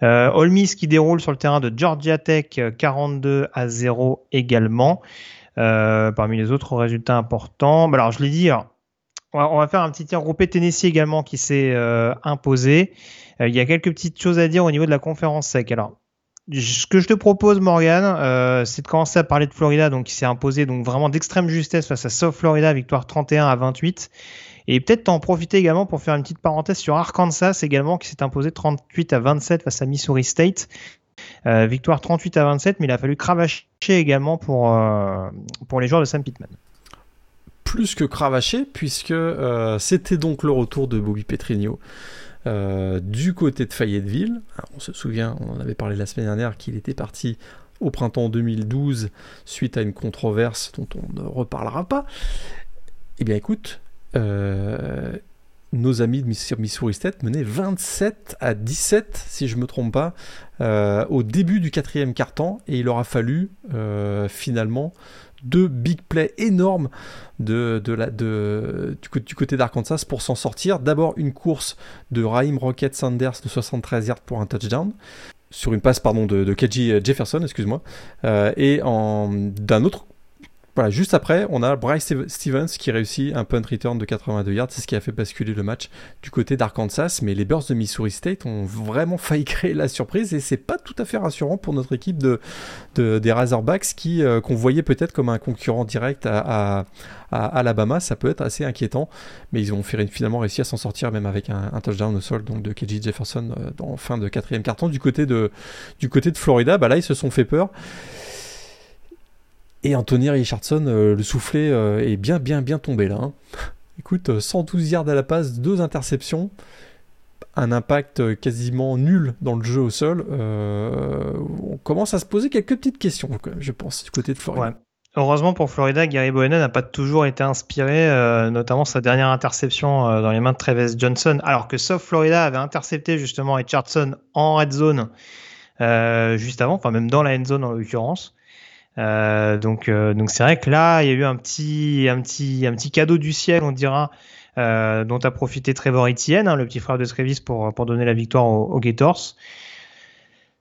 Euh, qui déroule sur le terrain de Georgia Tech 42 à 0 également. Parmi les autres résultats importants, bah alors je l'ai dit, on, va, faire un petit tir groupé Tennessee également qui s'est euh, imposé. Euh, il y a quelques petites choses à dire au niveau de la conférence sec. Alors, ce que je te propose, Morgan, c'est de commencer à parler de Florida, donc qui s'est imposé donc vraiment d'extrême justesse face à South Florida, victoire 31 à 28. Et peut-être t'en profiter également pour faire une petite parenthèse sur Arkansas également, qui s'est imposé 38 à 27 face à Missouri State. Euh, victoire 38 à 27, mais il a fallu cravacher également pour, euh, pour les joueurs de Sam Pittman. Plus que cravacher, puisque euh, c'était donc le retour de Bobby Petrigno. du côté de Fayetteville, on se souvient, on en avait parlé la semaine dernière, qu'il était parti au printemps 2012 suite à une controverse dont on ne reparlera pas. Eh bien écoute, nos amis de Missouri State menaient 27 à 17, si je ne me trompe pas, euh, au début du quatrième quart-temps, et il aura fallu euh, finalement deux big plays énormes de, de, du, côté d'Arkansas pour s'en sortir. D'abord une course de Raheem Rocket Sanders de 73 yards pour un touchdown sur une passe pardon de, de KG Jefferson, excuse-moi, euh, et d'un autre voilà, juste après, on a Bryce Stevens qui réussit un punt return de 82 yards. C'est ce qui a fait basculer le match du côté d'Arkansas. Mais les Bears de Missouri State ont vraiment failli créer la surprise et c'est pas tout à fait rassurant pour notre équipe de, des Razorbacks qui euh, qu'on voyait peut-être comme un concurrent direct à, Alabama. Ça peut être assez inquiétant, mais ils ont finalement réussi à s'en sortir même avec un, touchdown au sol donc de KJ Jefferson euh, dans fin de quatrième carton du côté de du côté de Florida. Bah là, ils se sont fait peur. Et Anthony Richardson, euh, le soufflet euh, est bien, bien, bien tombé là. Hein. Écoute, 112 euh, yards à la passe, deux interceptions, un impact quasiment nul dans le jeu au sol. on commence à se poser quelques petites questions, je pense, du côté de Florida. Heureusement pour Florida, Gary Bohenen n'a pas toujours été inspiré, notamment sa dernière interception dans les mains de Travis Johnson, alors que South Florida avait intercepté justement Richardson en red zone juste avant, enfin même dans la end zone en l'occurrence. Euh, donc euh, donc c'est vrai que là il y a eu un petit un petit un petit cadeau du ciel on dira euh, dont a profité Trevor Etienne, hein, le petit frère de Trevis pour pour donner la victoire aux, Gators.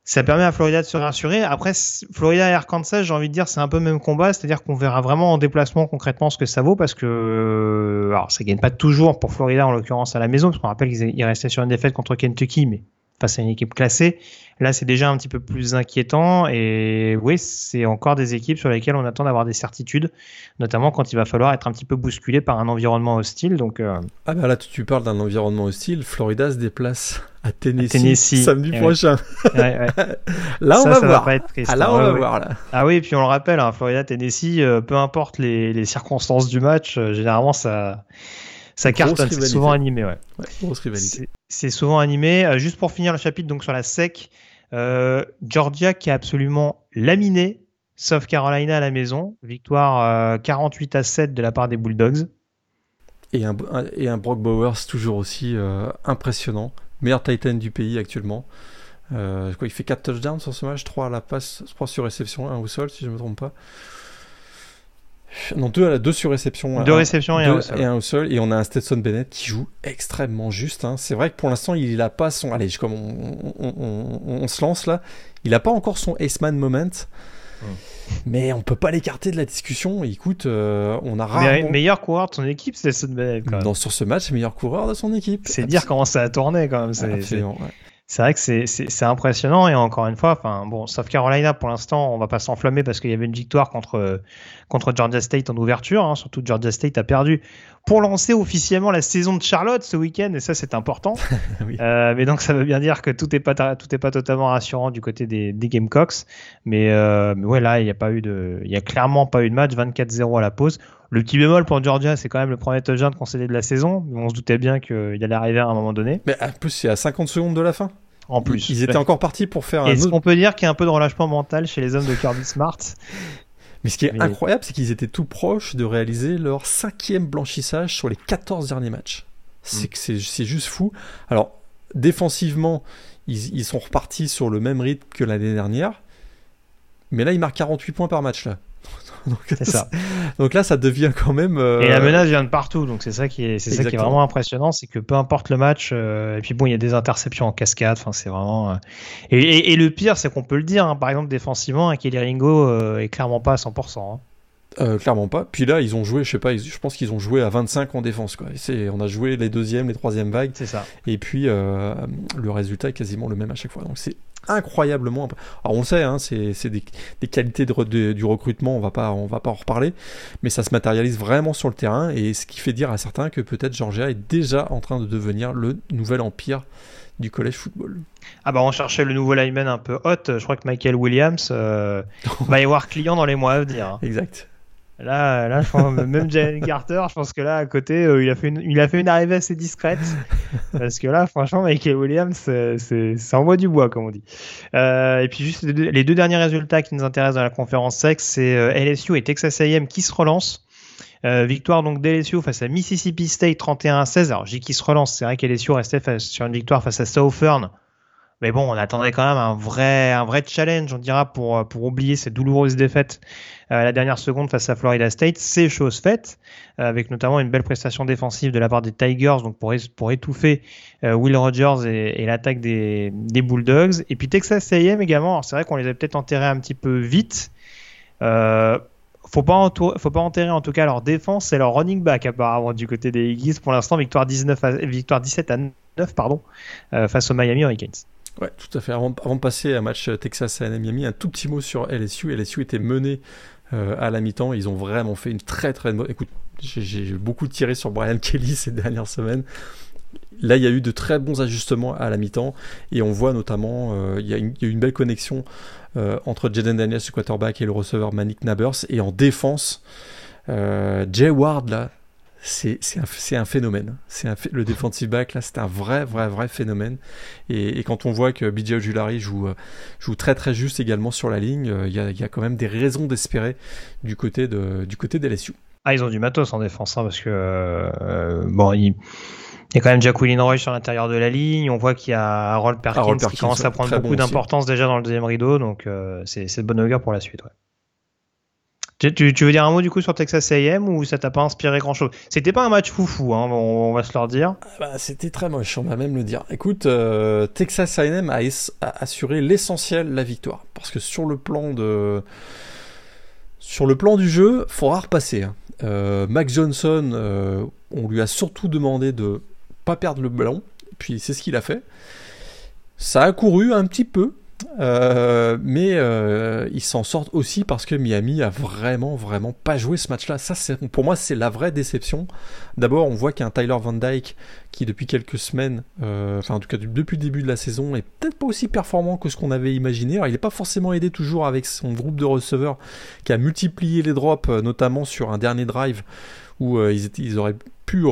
Ça permet à Florida de se rassurer. Après, Florida et Arkansas, j'ai envie de dire, c'est un peu le même combat, c'est-à-dire qu'on verra vraiment en déplacement concrètement ce que ça vaut, parce que alors ça gagne pas toujours pour Florida en l'occurrence à la maison, parce qu'on rappelle qu'ils restaient sur une défaite contre Kentucky, mais face à une équipe classée. Là, c'est déjà un petit peu plus inquiétant et oui, c'est encore des équipes sur lesquelles on attend d'avoir des certitudes, notamment quand il va falloir être un petit peu bousculé par un environnement hostile. Donc, euh, Ah bah là, tu parles d'un environnement hostile. Florida se déplace à Tennessee, samedi prochain. là, on va voir. ah, là, on va voir. Là. Ah oui, et puis on le rappelle, hein, Florida-Tennessee, euh, peu importe les, circonstances du match, euh, généralement ça ça cartonne, c'est souvent animé, ouais. grosse rivalité. C'est souvent animé. Euh, juste pour finir le chapitre, donc sur la SEC, euh, Georgia qui a absolument laminé sauf Carolina à la maison. Victoire 48 euh, à 7 de la part des Bulldogs. Et un, et un Brock Bowers toujours aussi impressionnant. Meilleur Titan du pays actuellement. il fait 4 touchdowns sur ce match, 3 à la passe, 3 sur réception, 1 au sol si je ne me trompe pas. Non, deux, deux sur réception. Deux réceptions et, un au sol. Et on a un Stetson Bennett qui joue extrêmement juste. Hein. C'est vrai que pour l'instant, il n'a pas son. Allez, comme on, se lance là, il n'a pas encore son Ace-Man moment. Hmm. Mais on peut pas l'écarter de la discussion. Écoute, euh, on a rarement... meilleur coureur de son équipe, Stetson Bennett. Quand même. sur ce match, meilleur coureur de son équipe. C'est dire comment ça a tourné quand même. C'est, c'est vrai que c'est impressionnant et encore une fois, enfin bon, South Carolina pour l'instant, on va pas s'enflammer parce qu'il y avait une victoire contre contre Georgia State en ouverture, hein, surtout Georgia State a perdu pour lancer officiellement la saison de Charlotte ce week-end et ça c'est important. euh, mais donc ça veut bien dire que tout est pas tout est pas totalement rassurant du côté des, des Gamecocks, mais, euh, mais ouais là il y a pas eu de, il y a clairement pas eu de match, 24-0 à la pause. Le petit bémol pour Georgia, c'est quand même le premier touchdown concédé de la saison. On se doutait bien qu'il allait arriver à un moment donné. Mais en plus, c'est à 50 secondes de la fin. En plus. Ils étaient encore partis pour faire un. Est-ce qu'on peut dire qu'il y a un peu de relâchement mental chez les hommes de Kirby Smart Mais ce qui est incroyable, c'est qu'ils étaient tout proches de réaliser leur cinquième blanchissage sur les 14 derniers matchs. C'est mm. c'est juste fou. Alors, défensivement, ils, ils, sont repartis sur le même rythme que l'année dernière. Mais là, ils marquent 48 points par match. Là. donc, c'est ça. donc là, ça devient quand même. Euh, et la menace vient de partout, donc c'est ça qui est, c'est ça qui est vraiment impressionnant, c'est que peu importe le match, euh, et puis bon, il y a des interceptions en cascade, enfin c'est vraiment. Euh, et, et, le pire, c'est qu'on peut le dire, hein, par exemple défensivement, hein, Kelly Ringo est clairement pas à 100%. Hein. clairement pas. Puis là, ils ont joué, je sais pas, je pense qu'ils ont joué à 25 en défense. Quoi. On a joué les deuxièmes, les troisièmes vagues. C'est ça. Et puis, le résultat est quasiment le même à chaque fois. Donc c'est incroyablement. Alors on sait, hein, c'est des, des, qualités de, du recrutement, on va pas, on va pas en reparler, mais ça se matérialise vraiment sur le terrain et ce qui fait dire à certains que peut-être Georgia est déjà en train de devenir le nouvel empire du collège football. Ah bah on cherchait le nouveau lineman un peu hot, je crois que Michael Williams euh, va y avoir client dans les mois à venir. Hein. Exact. Là, là même Jalen Carter, je pense que là, à côté, euh, il, a fait une, il a fait une arrivée assez discrète. parce que là, franchement, Michael Williams, c'est, ça envoie du bois, comme on dit. Euh, et puis, juste les deux, derniers résultats qui nous intéressent dans la conférence sexe, c'est euh, LSU et Texas AM qui se relancent. victoire donc d'LSU face à Mississippi State 31 à 16. Alors j'ai qui se relance, c'est vrai qu'LSU restait sur une victoire face à Southern mais bon, on attendait quand même un vrai, un vrai challenge, on dira, pour, pour oublier cette douloureuse défaite à la dernière seconde face à Florida State. C'est chose faite, euh, avec notamment une belle prestation défensive de la part des Tigers, donc pour, pour étouffer euh, Will Rogers et, l'attaque des, Bulldogs. Et puis Texas A&M également. C'est vrai qu'on les a peut-être enterrés un petit peu vite. Euh, faut pas, faut pas enterrer en tout cas leur défense et leur running back apparemment du côté des Eagles. Pour l'instant, victoire, 19 victoire 17 à 9 pardon, face aux Miami Hurricanes. Ouais, tout à fait. Avant, de passer à match Texas A&M Miami, un tout petit mot sur LSU. LSU était mené euh, à la mi-temps. Ils ont vraiment fait une très très bonne. Écoute, j'ai beaucoup tiré sur Brian Kelly ces dernières semaines. Là, il y a eu de très bons ajustements à la mi-temps et on voit notamment, euh, il, y a une, une belle connexion euh, entre Jaden Daniels, le quarterback, et le receveur Manik Nabers. Et en défense, Jay Ward, là, c'est un, un, phénomène. C'est le defensive back là, c'est un vrai, vrai, vrai phénomène. Et, quand on voit que Ojulari joue, euh, joue très, très juste également sur la ligne, euh, il y, a, y, a, quand même des raisons d'espérer du côté de du côté d'LSU. Ah, ils ont du matos en défense, hein, parce que euh, bon, il, y a quand même Jacqueline Roy sur l'intérieur de la ligne. On voit qu'il y a Harold Perkins, qui commence à prendre beaucoup d'importance déjà dans le deuxième rideau, donc c'est de bonne augure pour la suite. Ouais. Tu, veux dire un mot du coup sur Texas A&M ou ça t'a pas inspiré grand chose C'était pas un match foufou, hein, on, va se leur dire. Ah bah, c'était très moche, on va même le dire. Écoute, euh, Texas A&M a, assuré l'essentiel, la victoire, parce que sur le plan de, sur le plan du jeu, faudra repasser. Hein. Euh, Max Johnson, euh, on lui a surtout demandé de pas perdre le ballon, puis c'est ce qu'il a fait. Ça a couru un petit peu, euh, mais euh, ils s'en sortent aussi parce que Miami a vraiment, vraiment pas joué ce match-là. Ça, pour moi, c'est la vraie déception. D'abord, on voit qu'il y a un Tyler Van Dyke qui, depuis quelques semaines, euh, enfin, en tout cas, depuis le début de la saison, est peut-être pas aussi performant que ce qu'on avait imaginé. Alors, il n'est pas forcément aidé toujours avec son groupe de receveurs qui a multiplié les drops, notamment sur un dernier drive où ils, auraient pu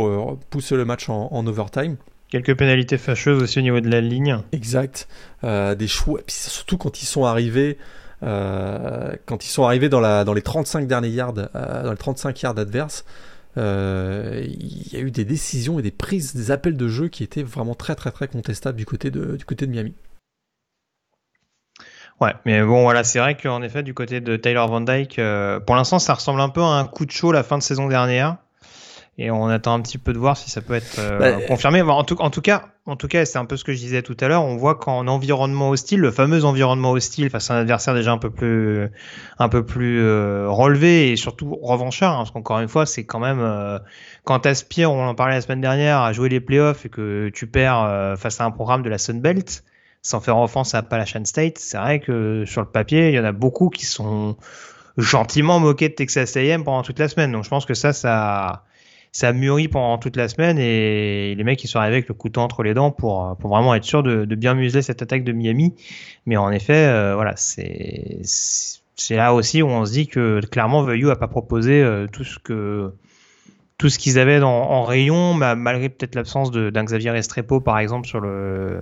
pousser le match en overtime. Quelques pénalités fâcheuses aussi au niveau de la ligne. Exact. Euh, des choix, puis surtout quand ils sont arrivés, euh, quand ils sont arrivés dans, la, dans les 35 derniers yards, euh, dans les 35 yards adverses, il y a eu des décisions et des prises, des appels de jeu qui étaient vraiment très très très contestables du côté de, du côté de Miami. Ouais, mais bon, voilà, c'est vrai qu'en effet, du côté de Tyler Van Dyke, pour l'instant, ça ressemble un peu à un coup de chaud la fin de saison dernière et on attend un petit peu de voir si ça peut être euh, bah, confirmé. en, tout, en, tout, cas, en tout cas, c'est un peu ce que je disais tout à l'heure. On voit qu'en environnement hostile, le fameux environnement hostile face à un adversaire déjà un peu plus, un peu plus euh, relevé et surtout revanchard, hein, parce qu'encore une fois, c'est quand même euh, quand t'aspires, on en parlait la semaine dernière, à jouer les playoffs et que tu perds euh, face à un programme de la Sun Belt, sans faire offense à Appalachian State, c'est vrai que sur le papier, il y en a beaucoup qui sont gentiment moqués de Texas A&M pendant toute la semaine. Donc je pense que ça, ça ça a mûri pendant toute la semaine et les mecs ils sont arrivés avec le couteau entre les dents pour, pour vraiment être sûr de, bien museler cette attaque de Miami. Mais en effet, euh, voilà, c'est c'est là aussi où on se dit que clairement VU a pas proposé euh, tout ce que tout ce qu'ils avaient en rayon, malgré peut-être l'absence d'un Xavier Restrepo par exemple sur le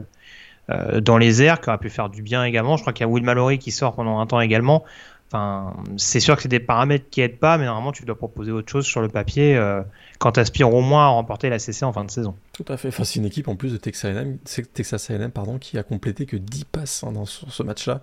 euh, dans les airs qui aurait pu faire du bien également. Je crois qu'il y a Will Mallory qui sort pendant un temps également. Enfin, c'est sûr que c'est des paramètres qui aident pas, mais normalement tu dois proposer autre chose sur le papier euh, quand tu au moins à remporter la CC en fin de saison. Tout à fait. Enfin, c'est une équipe en plus de Texas A&M, Texas A&M pardon, qui a complété que 10 passes hein, dans, sur ce match-là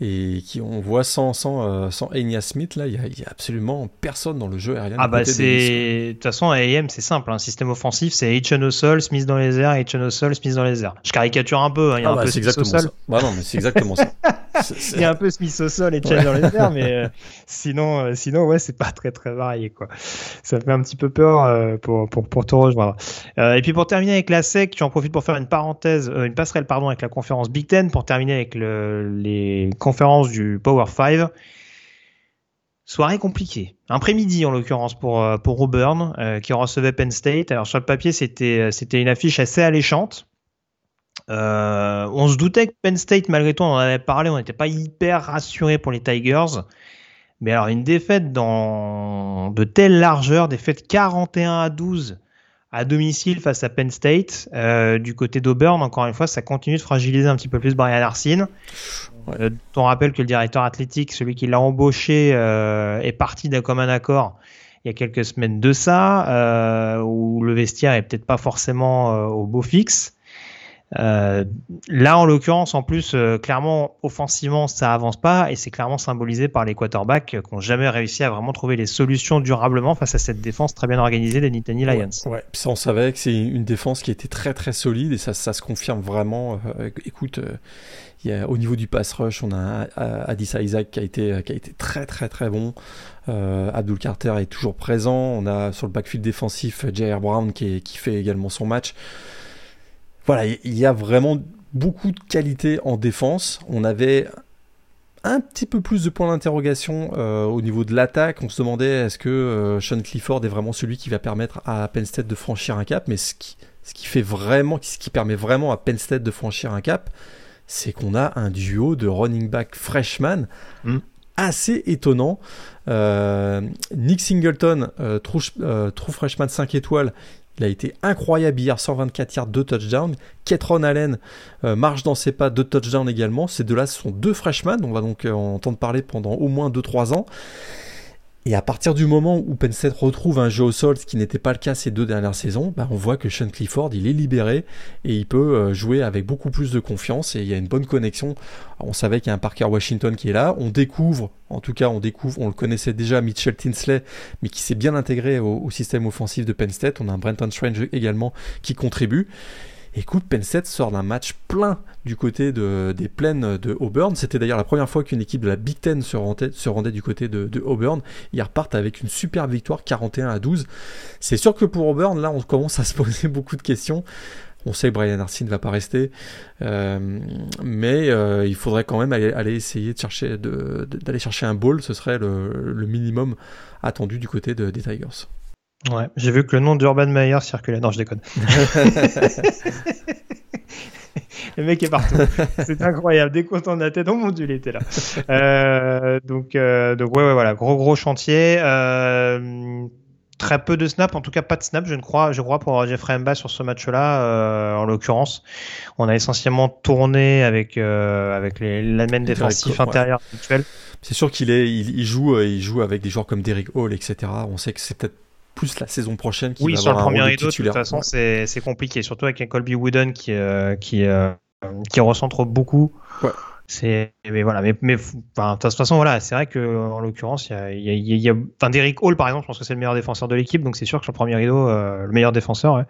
et qui on voit sans sans euh, sans Enya Smith là, il y, a absolument personne dans le jeu aérien. Ah bah c'est de toute façon AM c'est simple, un système offensif c'est H sol, Smith dans les airs, H sol, Smith dans les airs. Je caricature un peu, hein, il y a ah un bah, peu Smith au sol. Bah non mais c'est exactement ça. il y a un peu Smith au sol et Chen dans les airs, mais euh, sinon euh, sinon ouais c'est pas très très varié quoi. Ça fait un petit peu peur pour pour pour te rejoindre. et puis pour terminer avec la SEC, tu en profites pour faire une parenthèse, une passerelle pardon avec la conférence Big Ten pour terminer avec le, les conférence du Power 5. Soirée compliquée. Après-midi, en l'occurrence, pour, euh, pour Auburn, euh, qui recevait Penn State. Alors, sur le papier, c'était, euh, une affiche assez alléchante. on se doutait que Penn State, malgré tout, on en avait parlé, on n'était pas hyper rassuré pour les Tigers. Mais alors, une défaite de telle largeur, défaite 41 à 12 à domicile face à Penn State, du côté d'Auburn, encore une fois, ça continue de fragiliser un petit peu plus Brian Arsene. Euh, on rappelle que le directeur athlétique, celui qui l'a embauché, euh, est parti d'un commun accord il y a quelques semaines de ça, où le vestiaire est peut-être pas forcément au beau fixe. Euh, là, en l'occurrence, en plus, euh, clairement, offensivement, ça avance pas et c'est clairement symbolisé par les quarterbacks qui n'ont jamais réussi à vraiment trouver les solutions durablement face à cette défense très bien organisée des Nittany Lions. Ouais, Puis ça, on savait que c'est une défense qui était très très solide et ça, ça se confirme vraiment. Euh, écoute, il y a, au niveau du pass rush, on a Addis Isaac qui a été, qui a été très très très bon. Abdul Carter est toujours présent. On a sur le backfield défensif J.R. Brown qui, qui fait également son match voilà, il y a vraiment beaucoup de qualité en défense. On avait un petit peu plus de points d'interrogation euh, au niveau de l'attaque. On se demandait est-ce que euh, Sean Clifford est vraiment celui qui va permettre à Penn State de franchir un cap, mais ce qui, ce qui fait vraiment, ce qui permet vraiment à Penn State de franchir un cap, c'est qu'on a un duo de running back freshman mm. assez étonnant. Euh, Nick Singleton, true, true, freshman 5 étoiles, il a été incroyable hier, 124 yards, 2 touchdowns. Ketron Allen euh, marche dans ses pas, 2 touchdowns également. Ces deux-là sont deux freshmen, on va donc euh, en entendre parler pendant au moins 2-3 ans. Et à partir du moment où Penn State retrouve un jeu au sol, ce qui n'était pas le cas ces deux dernières saisons, bah, on voit que Sean Clifford il est libéré et il peut euh, jouer avec beaucoup plus de confiance et il y a une bonne connexion. On savait qu'il y a un Parker Washington qui est là. On découvre, en tout cas on découvre, on le connaissait déjà, Mitchell Tinsley, mais qui s'est bien intégré au, système offensif de Penn State. On a un Brenton Strange également qui contribue. Écoute, Penn State sort d'un match plein du côté de, des plaines de Auburn. C'était d'ailleurs la première fois qu'une équipe de la Big Ten se rendait, du côté de, de, Auburn. Ils repartent avec une super victoire 41 à 12. C'est sûr que pour Auburn, là, on commence à se poser beaucoup de questions. On sait que Brian Arsene ne va pas rester, euh, mais euh, il faudrait quand même aller, essayer de chercher, d'aller chercher un ball. Ce serait le, minimum attendu du côté de, des Tigers. Ouais, j'ai vu que le nom d'Urban Meyer circulait. Non, je déconne. le mec est partout. C'est incroyable. Dès qu'on tourne la tête, oh mon dieu, il était là. Euh, donc, euh, donc ouais, ouais, voilà, gros gros chantier. Euh, très peu de snaps, en tout cas pas de snaps, je ne crois, je crois pour Jeffrey Mba sur ce match-là. Euh, en l'occurrence, on a essentiellement tourné avec euh, avec les l'amène défensif intérieur habituel. C'est sûr qu'il est, il, il, joue, il joue avec des joueurs comme Derrick Hall, etc. On sait que c'est peut-être plus la saison prochaine qui oui, va sur avoir le premier un rideau, de toute façon, c'est compliqué, surtout avec un Colby Wooden qui, euh, qui, euh, qui recentre beaucoup. Ouais. C'est, mais voilà, mais, mais enfin, de toute façon, voilà, c'est vrai que en l'occurrence, il y a, y, a, y a, enfin, Derrick Hall, par exemple, je pense que c'est le meilleur défenseur de l'équipe, donc c'est sûr que sur le premier rideau, euh, le meilleur défenseur, ouais.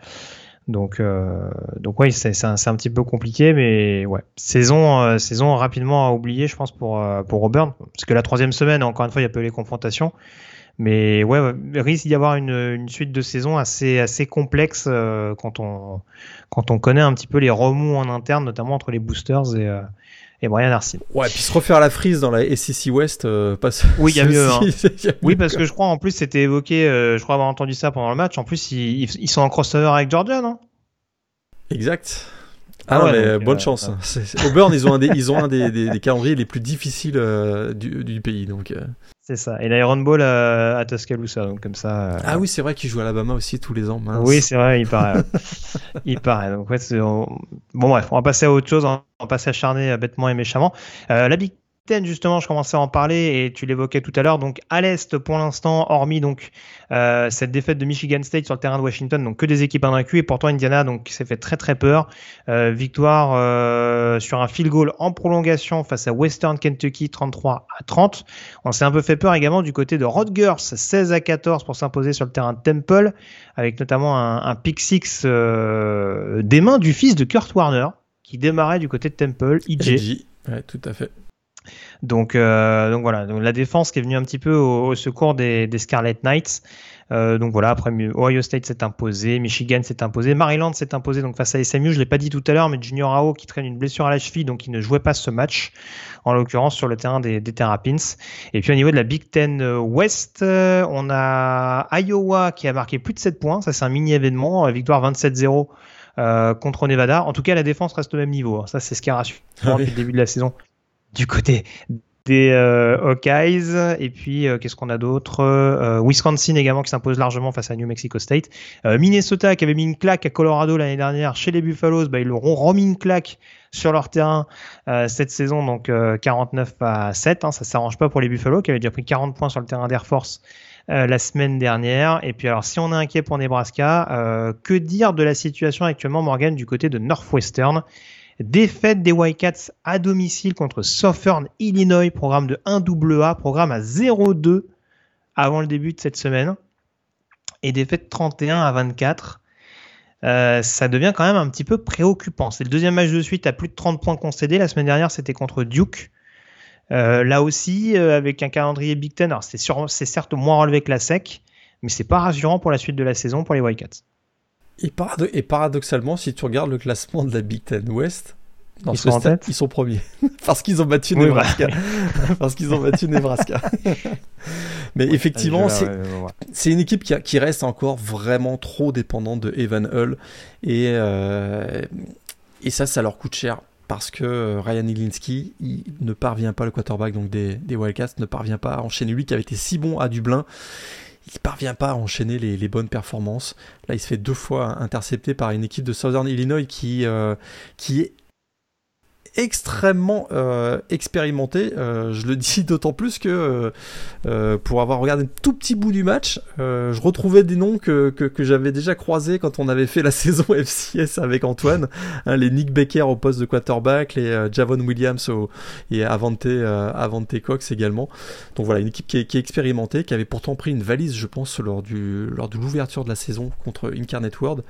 Donc, euh, donc ouais, c'est un, un, petit peu compliqué, mais ouais, saison, euh, saison rapidement à oublier, je pense pour pour Auburn, parce que la troisième semaine, encore une fois, il y a peu les confrontations. Mais ouais, il risque d'y avoir une, une, suite de saisons assez, assez complexe euh, quand, on, quand on connaît un petit peu les remous en interne, notamment entre les boosters et, euh, et Brian Arsene. Ouais, puis se refaire la frise dans la SEC West, euh, passe. Oui, il y a mieux. Hein. oui, parce que je crois en plus c'était évoqué, euh, je crois avoir entendu ça pendant le match. En plus, ils, ils sont en crossover avec Georgia, non? Exact. Ah, ah ouais, mais donc, bonne euh, chance. Auburn, ils ont un des, ils ont un des, des, des calendriers les plus difficiles euh, du, du, pays, donc. Euh. C'est ça. Et l'Iron Ball à, à, Tuscaloosa, donc comme ça. Ah oui, c'est vrai qu'ils jouent à Alabama aussi tous les ans. Mince. Oui, c'est vrai, il paraît. il paraît. Donc, ouais, on... Bon, bref, on va passer à autre chose. On va passer à charner bêtement et méchamment. la Big justement, je commençais à en parler et tu l'évoquais tout à l'heure. Donc à l'est, pour l'instant, hormis donc euh, cette défaite de Michigan State sur le terrain de Washington, donc que des équipes invaincues et pourtant Indiana donc s'est fait très très peur. Euh, victoire euh, sur un field goal en prolongation face à Western Kentucky 33 à 30. On s'est un peu fait peur également du côté de Rutgers 16 à 14 pour s'imposer sur le terrain de Temple avec notamment un, pick six des mains du fils de Kurt Warner qui démarrait du côté de Temple, EJ. Ouais, tout à fait. Donc, euh, donc voilà, donc la défense qui est venue un petit peu au, au secours des, des, Scarlet Knights. Euh, donc voilà, après Ohio State s'est imposé, Michigan s'est imposé, Maryland s'est imposé donc face à SMU. Je l'ai pas dit tout à l'heure, mais Junior Ao qui traîne une blessure à la cheville, donc il ne jouait pas ce match, en l'occurrence sur le terrain des, des Terrapins. Et puis au niveau de la Big Ten euh, West, euh, on a Iowa qui a marqué plus de 7 points. Ça c'est un mini événement, euh, victoire 27-0. Euh, contre Nevada. En tout cas, la défense reste au même niveau. Ça, c'est ce qui a rassuré ah depuis le début de la saison du côté des euh, Hawkeyes. Et puis, euh, qu'est-ce qu'on a d'autre? Euh, Wisconsin également qui s'impose largement face à New Mexico State. Minnesota qui avait mis une claque à Colorado l'année dernière chez les Buffaloes, bah, ils leur ont remis une claque sur leur terrain cette saison, donc 49 à 7. Hein, ça s'arrange pas pour les Buffaloes qui avaient déjà pris 40 points sur le terrain d'Air Force la semaine dernière. Et puis alors, si on est inquiet pour Nebraska, que dire de la situation actuellement, Morgan, du côté de Northwestern? Défaite des Wildcats à domicile contre Southern Illinois, programme de 1AA, programme à 0-2 avant le début de cette semaine. Et défaite 31 à 24. Euh, ça devient quand même un petit peu préoccupant. C'est le deuxième match de suite à plus de 30 points concédés. La semaine dernière, c'était contre Duke. Euh, là aussi, euh, avec un calendrier Big Ten, alors c'est, certes moins relevé que la SEC, mais c'est pas rassurant pour la suite de la saison pour les Wildcats. Et, paradoxalement, si tu regardes le classement de la Big Ten West, ils, sont en tête ils sont premiers. Parce qu'ils ont battu Nebraska. Parce qu'ils ont battu Nebraska. Mais effectivement, c'est une équipe qui, reste encore vraiment trop dépendante de Evan Hull. Et, euh, et ça, ça leur coûte cher. Parce que Ryan Ilinski, il ne parvient pas, le quarterback donc des, des Wildcats, ne parvient pas à enchaîner. Lui qui avait été si bon à Dublin, il parvient pas à enchaîner les, bonnes performances. Là, il se fait deux fois intercepté par une équipe de Southern Illinois qui, euh, qui est extrêmement euh, expérimenté. Euh, je le dis d'autant plus que euh, pour avoir regardé un tout petit bout du match, je retrouvais des noms que, que, j'avais déjà croisés quand on avait fait la saison FCS avec Antoine. Hein, les Nick Becker au poste de quarterback, les Javon Williams et Avante, Avante Cox également. Donc voilà, une équipe qui est, qui expérimentée, qui avait pourtant pris une valise, je pense, lors, du, lors de l'ouverture de la saison contre Incarnate World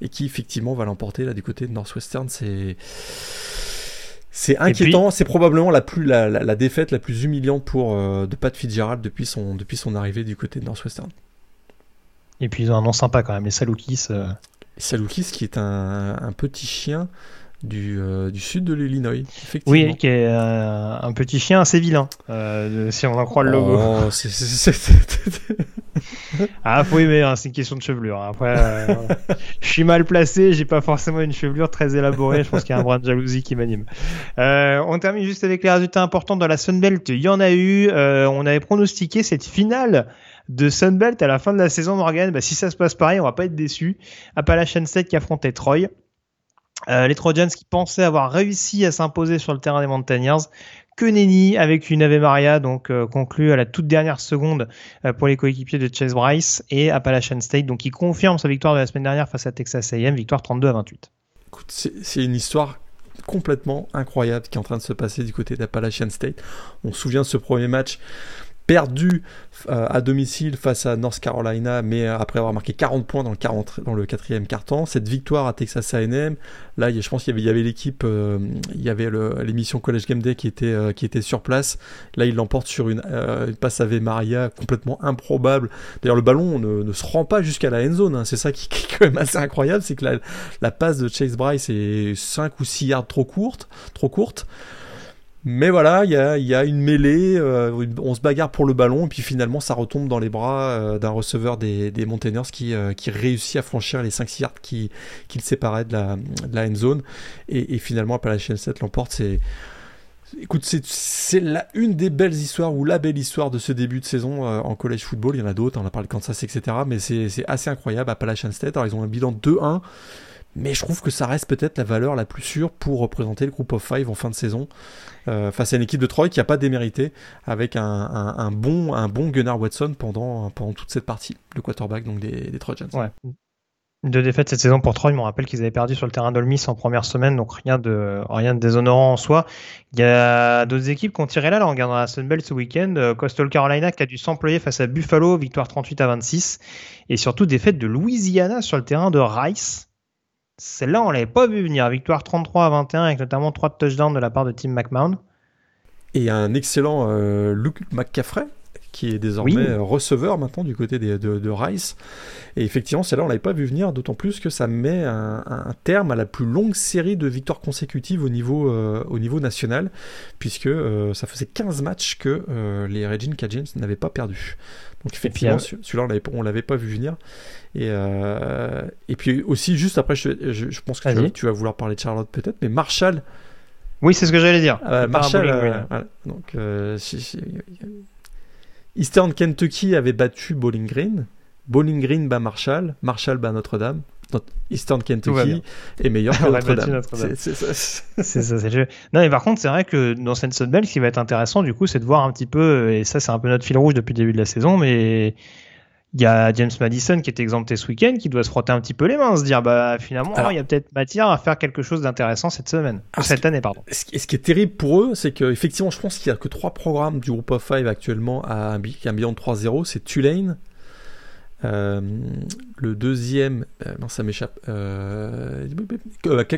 et qui effectivement va l'emporter là du côté de Northwestern. C'est c'est inquiétant, c'est probablement la, plus, la, défaite la plus humiliante pour euh, de Pat Fitzgerald depuis son, depuis son arrivée du côté de Northwestern. Et puis ils ont un nom sympa quand même, les Saloukis. Euh... Saloukis qui est un, un petit chien du, euh, du, sud de l'Illinois. Oui, qui est euh, un petit chien assez vilain, si on en croit le logo. Oh, ah, faut aimer, hein, c'est une question de chevelure. Hein. Après, euh, je suis mal placé, j'ai pas forcément une chevelure très élaborée. Je pense qu'il y a un brin de jalousie qui m'anime. Euh, on termine juste avec les résultats importants dans la Sunbelt. Il y en a eu. Euh, on avait pronostiqué cette finale de Sunbelt à la fin de la saison, Morgan. Bah, si ça se passe pareil, on va pas être déçu. Appalachian State qui affrontait Troy. les Trojans qui pensaient avoir réussi à s'imposer sur le terrain des Mountaineers que nenni avec une Ave Maria donc euh, conclue à la toute dernière seconde euh, pour les coéquipiers de Chase Bryce et Appalachian State donc il confirme sa victoire de la semaine dernière face à Texas A&M victoire 32 à 28. c'est une histoire complètement incroyable qui est en train de se passer du côté d'Appalachian State. On se souvient de ce premier match perdu euh, à domicile face à North Carolina, mais après avoir marqué 40 points dans le, 40, dans quatrième carton. Cette victoire à Texas A&M, là, je pense qu'il y avait l'équipe, euh, il y avait l'émission College Game Day qui était, euh, qui était sur place. Là, il l'emporte sur une, passe à Maria complètement improbable. D'ailleurs, le ballon ne, se rend pas jusqu'à la end zone. Hein. C'est ça qui, est quand même assez incroyable, c'est que la, la passe de Chase Bryce est 5 ou 6 yards trop courte. Trop courte. Mais voilà, il y a, une mêlée, euh, on se bagarre pour le ballon, et puis finalement ça retombe dans les bras euh, d'un receveur des, des euh, qui réussit à franchir les 5 yards qui, le séparaient de la, end zone. Et, et finalement, Appalachian 7 l'emporte. C'est, écoute, c'est, une des belles histoires, ou la belle histoire de ce début de saison en college football. Il y en a d'autres, on a parlé de Kansas, etc. Mais c'est, assez incroyable. Appalachian State, alors ils ont un bilan 2-1 mais je trouve que ça reste peut-être la valeur la plus sûre pour représenter le groupe of five en fin de saison euh, face à une équipe de Troy qui n'a pas démérité avec un, bon, un bon Gunnar Watson pendant, toute cette partie, le quarterback donc des, des Trojans. Deux défaites cette saison pour Troy. Je me rappelle qu'ils avaient perdu sur le terrain d'Olmis en première semaine, donc rien de, déshonorant en soi. Il y a d'autres équipes qui ont tiré là, là en regardant la Sunbelt ce week-end. Euh, Coastal Carolina qui a dû s'employer face à Buffalo, victoire 38 à 26. Et surtout défaite de Louisiana sur le terrain de Rice. Celle-là, on l'avait pas vu venir. Victoire 33 à 21 avec notamment 3 touchdowns de la part de Tim McMahon. Et un excellent euh, Luke McCaffrey qui est désormais euh, receveur maintenant du côté de, Rice. Et effectivement, celle-là, on l'avait pas vu venir, d'autant plus que ça met un, terme à la plus longue série de victoires consécutives au niveau, euh, au niveau national, puisque ça faisait 15 matchs que les Regina Cajuns n'avaient pas perdu. Donc effectivement, celui-là, on l'avait pas vu venir. Et, euh, et puis aussi, juste après, je, je, pense que tu, vas vouloir parler de Charlotte peut-être, mais Marshall. Oui, c'est ce que j'allais dire. Euh, Marshall, euh, donc, Eastern Kentucky avait battu Bowling Green. Bowling Green bat Marshall, Marshall bat Notre-Dame. Eastern Kentucky est meilleur que Notre-Dame. c'est ça, c'est le. Non, mais par contre, c'est vrai que dans cette Sun Belt, ce qui va être intéressant, du coup, c'est de voir un petit peu, et ça, c'est un peu notre fil rouge depuis le début de la saison, mais il y a James Madison qui est exempté ce week-end, qui doit se frotter un petit peu les mains, se dire, bah, finalement, il y a peut-être matière à faire quelque chose d'intéressant cette semaine, cette année, pardon. Ce qui est terrible pour eux, c'est qu'effectivement, je pense qu'il y a que trois programmes du groupe of five actuellement à un, bilan de 3-0, c'est Tulane, euh, le deuxième, euh, non ça m'échappe. Euh,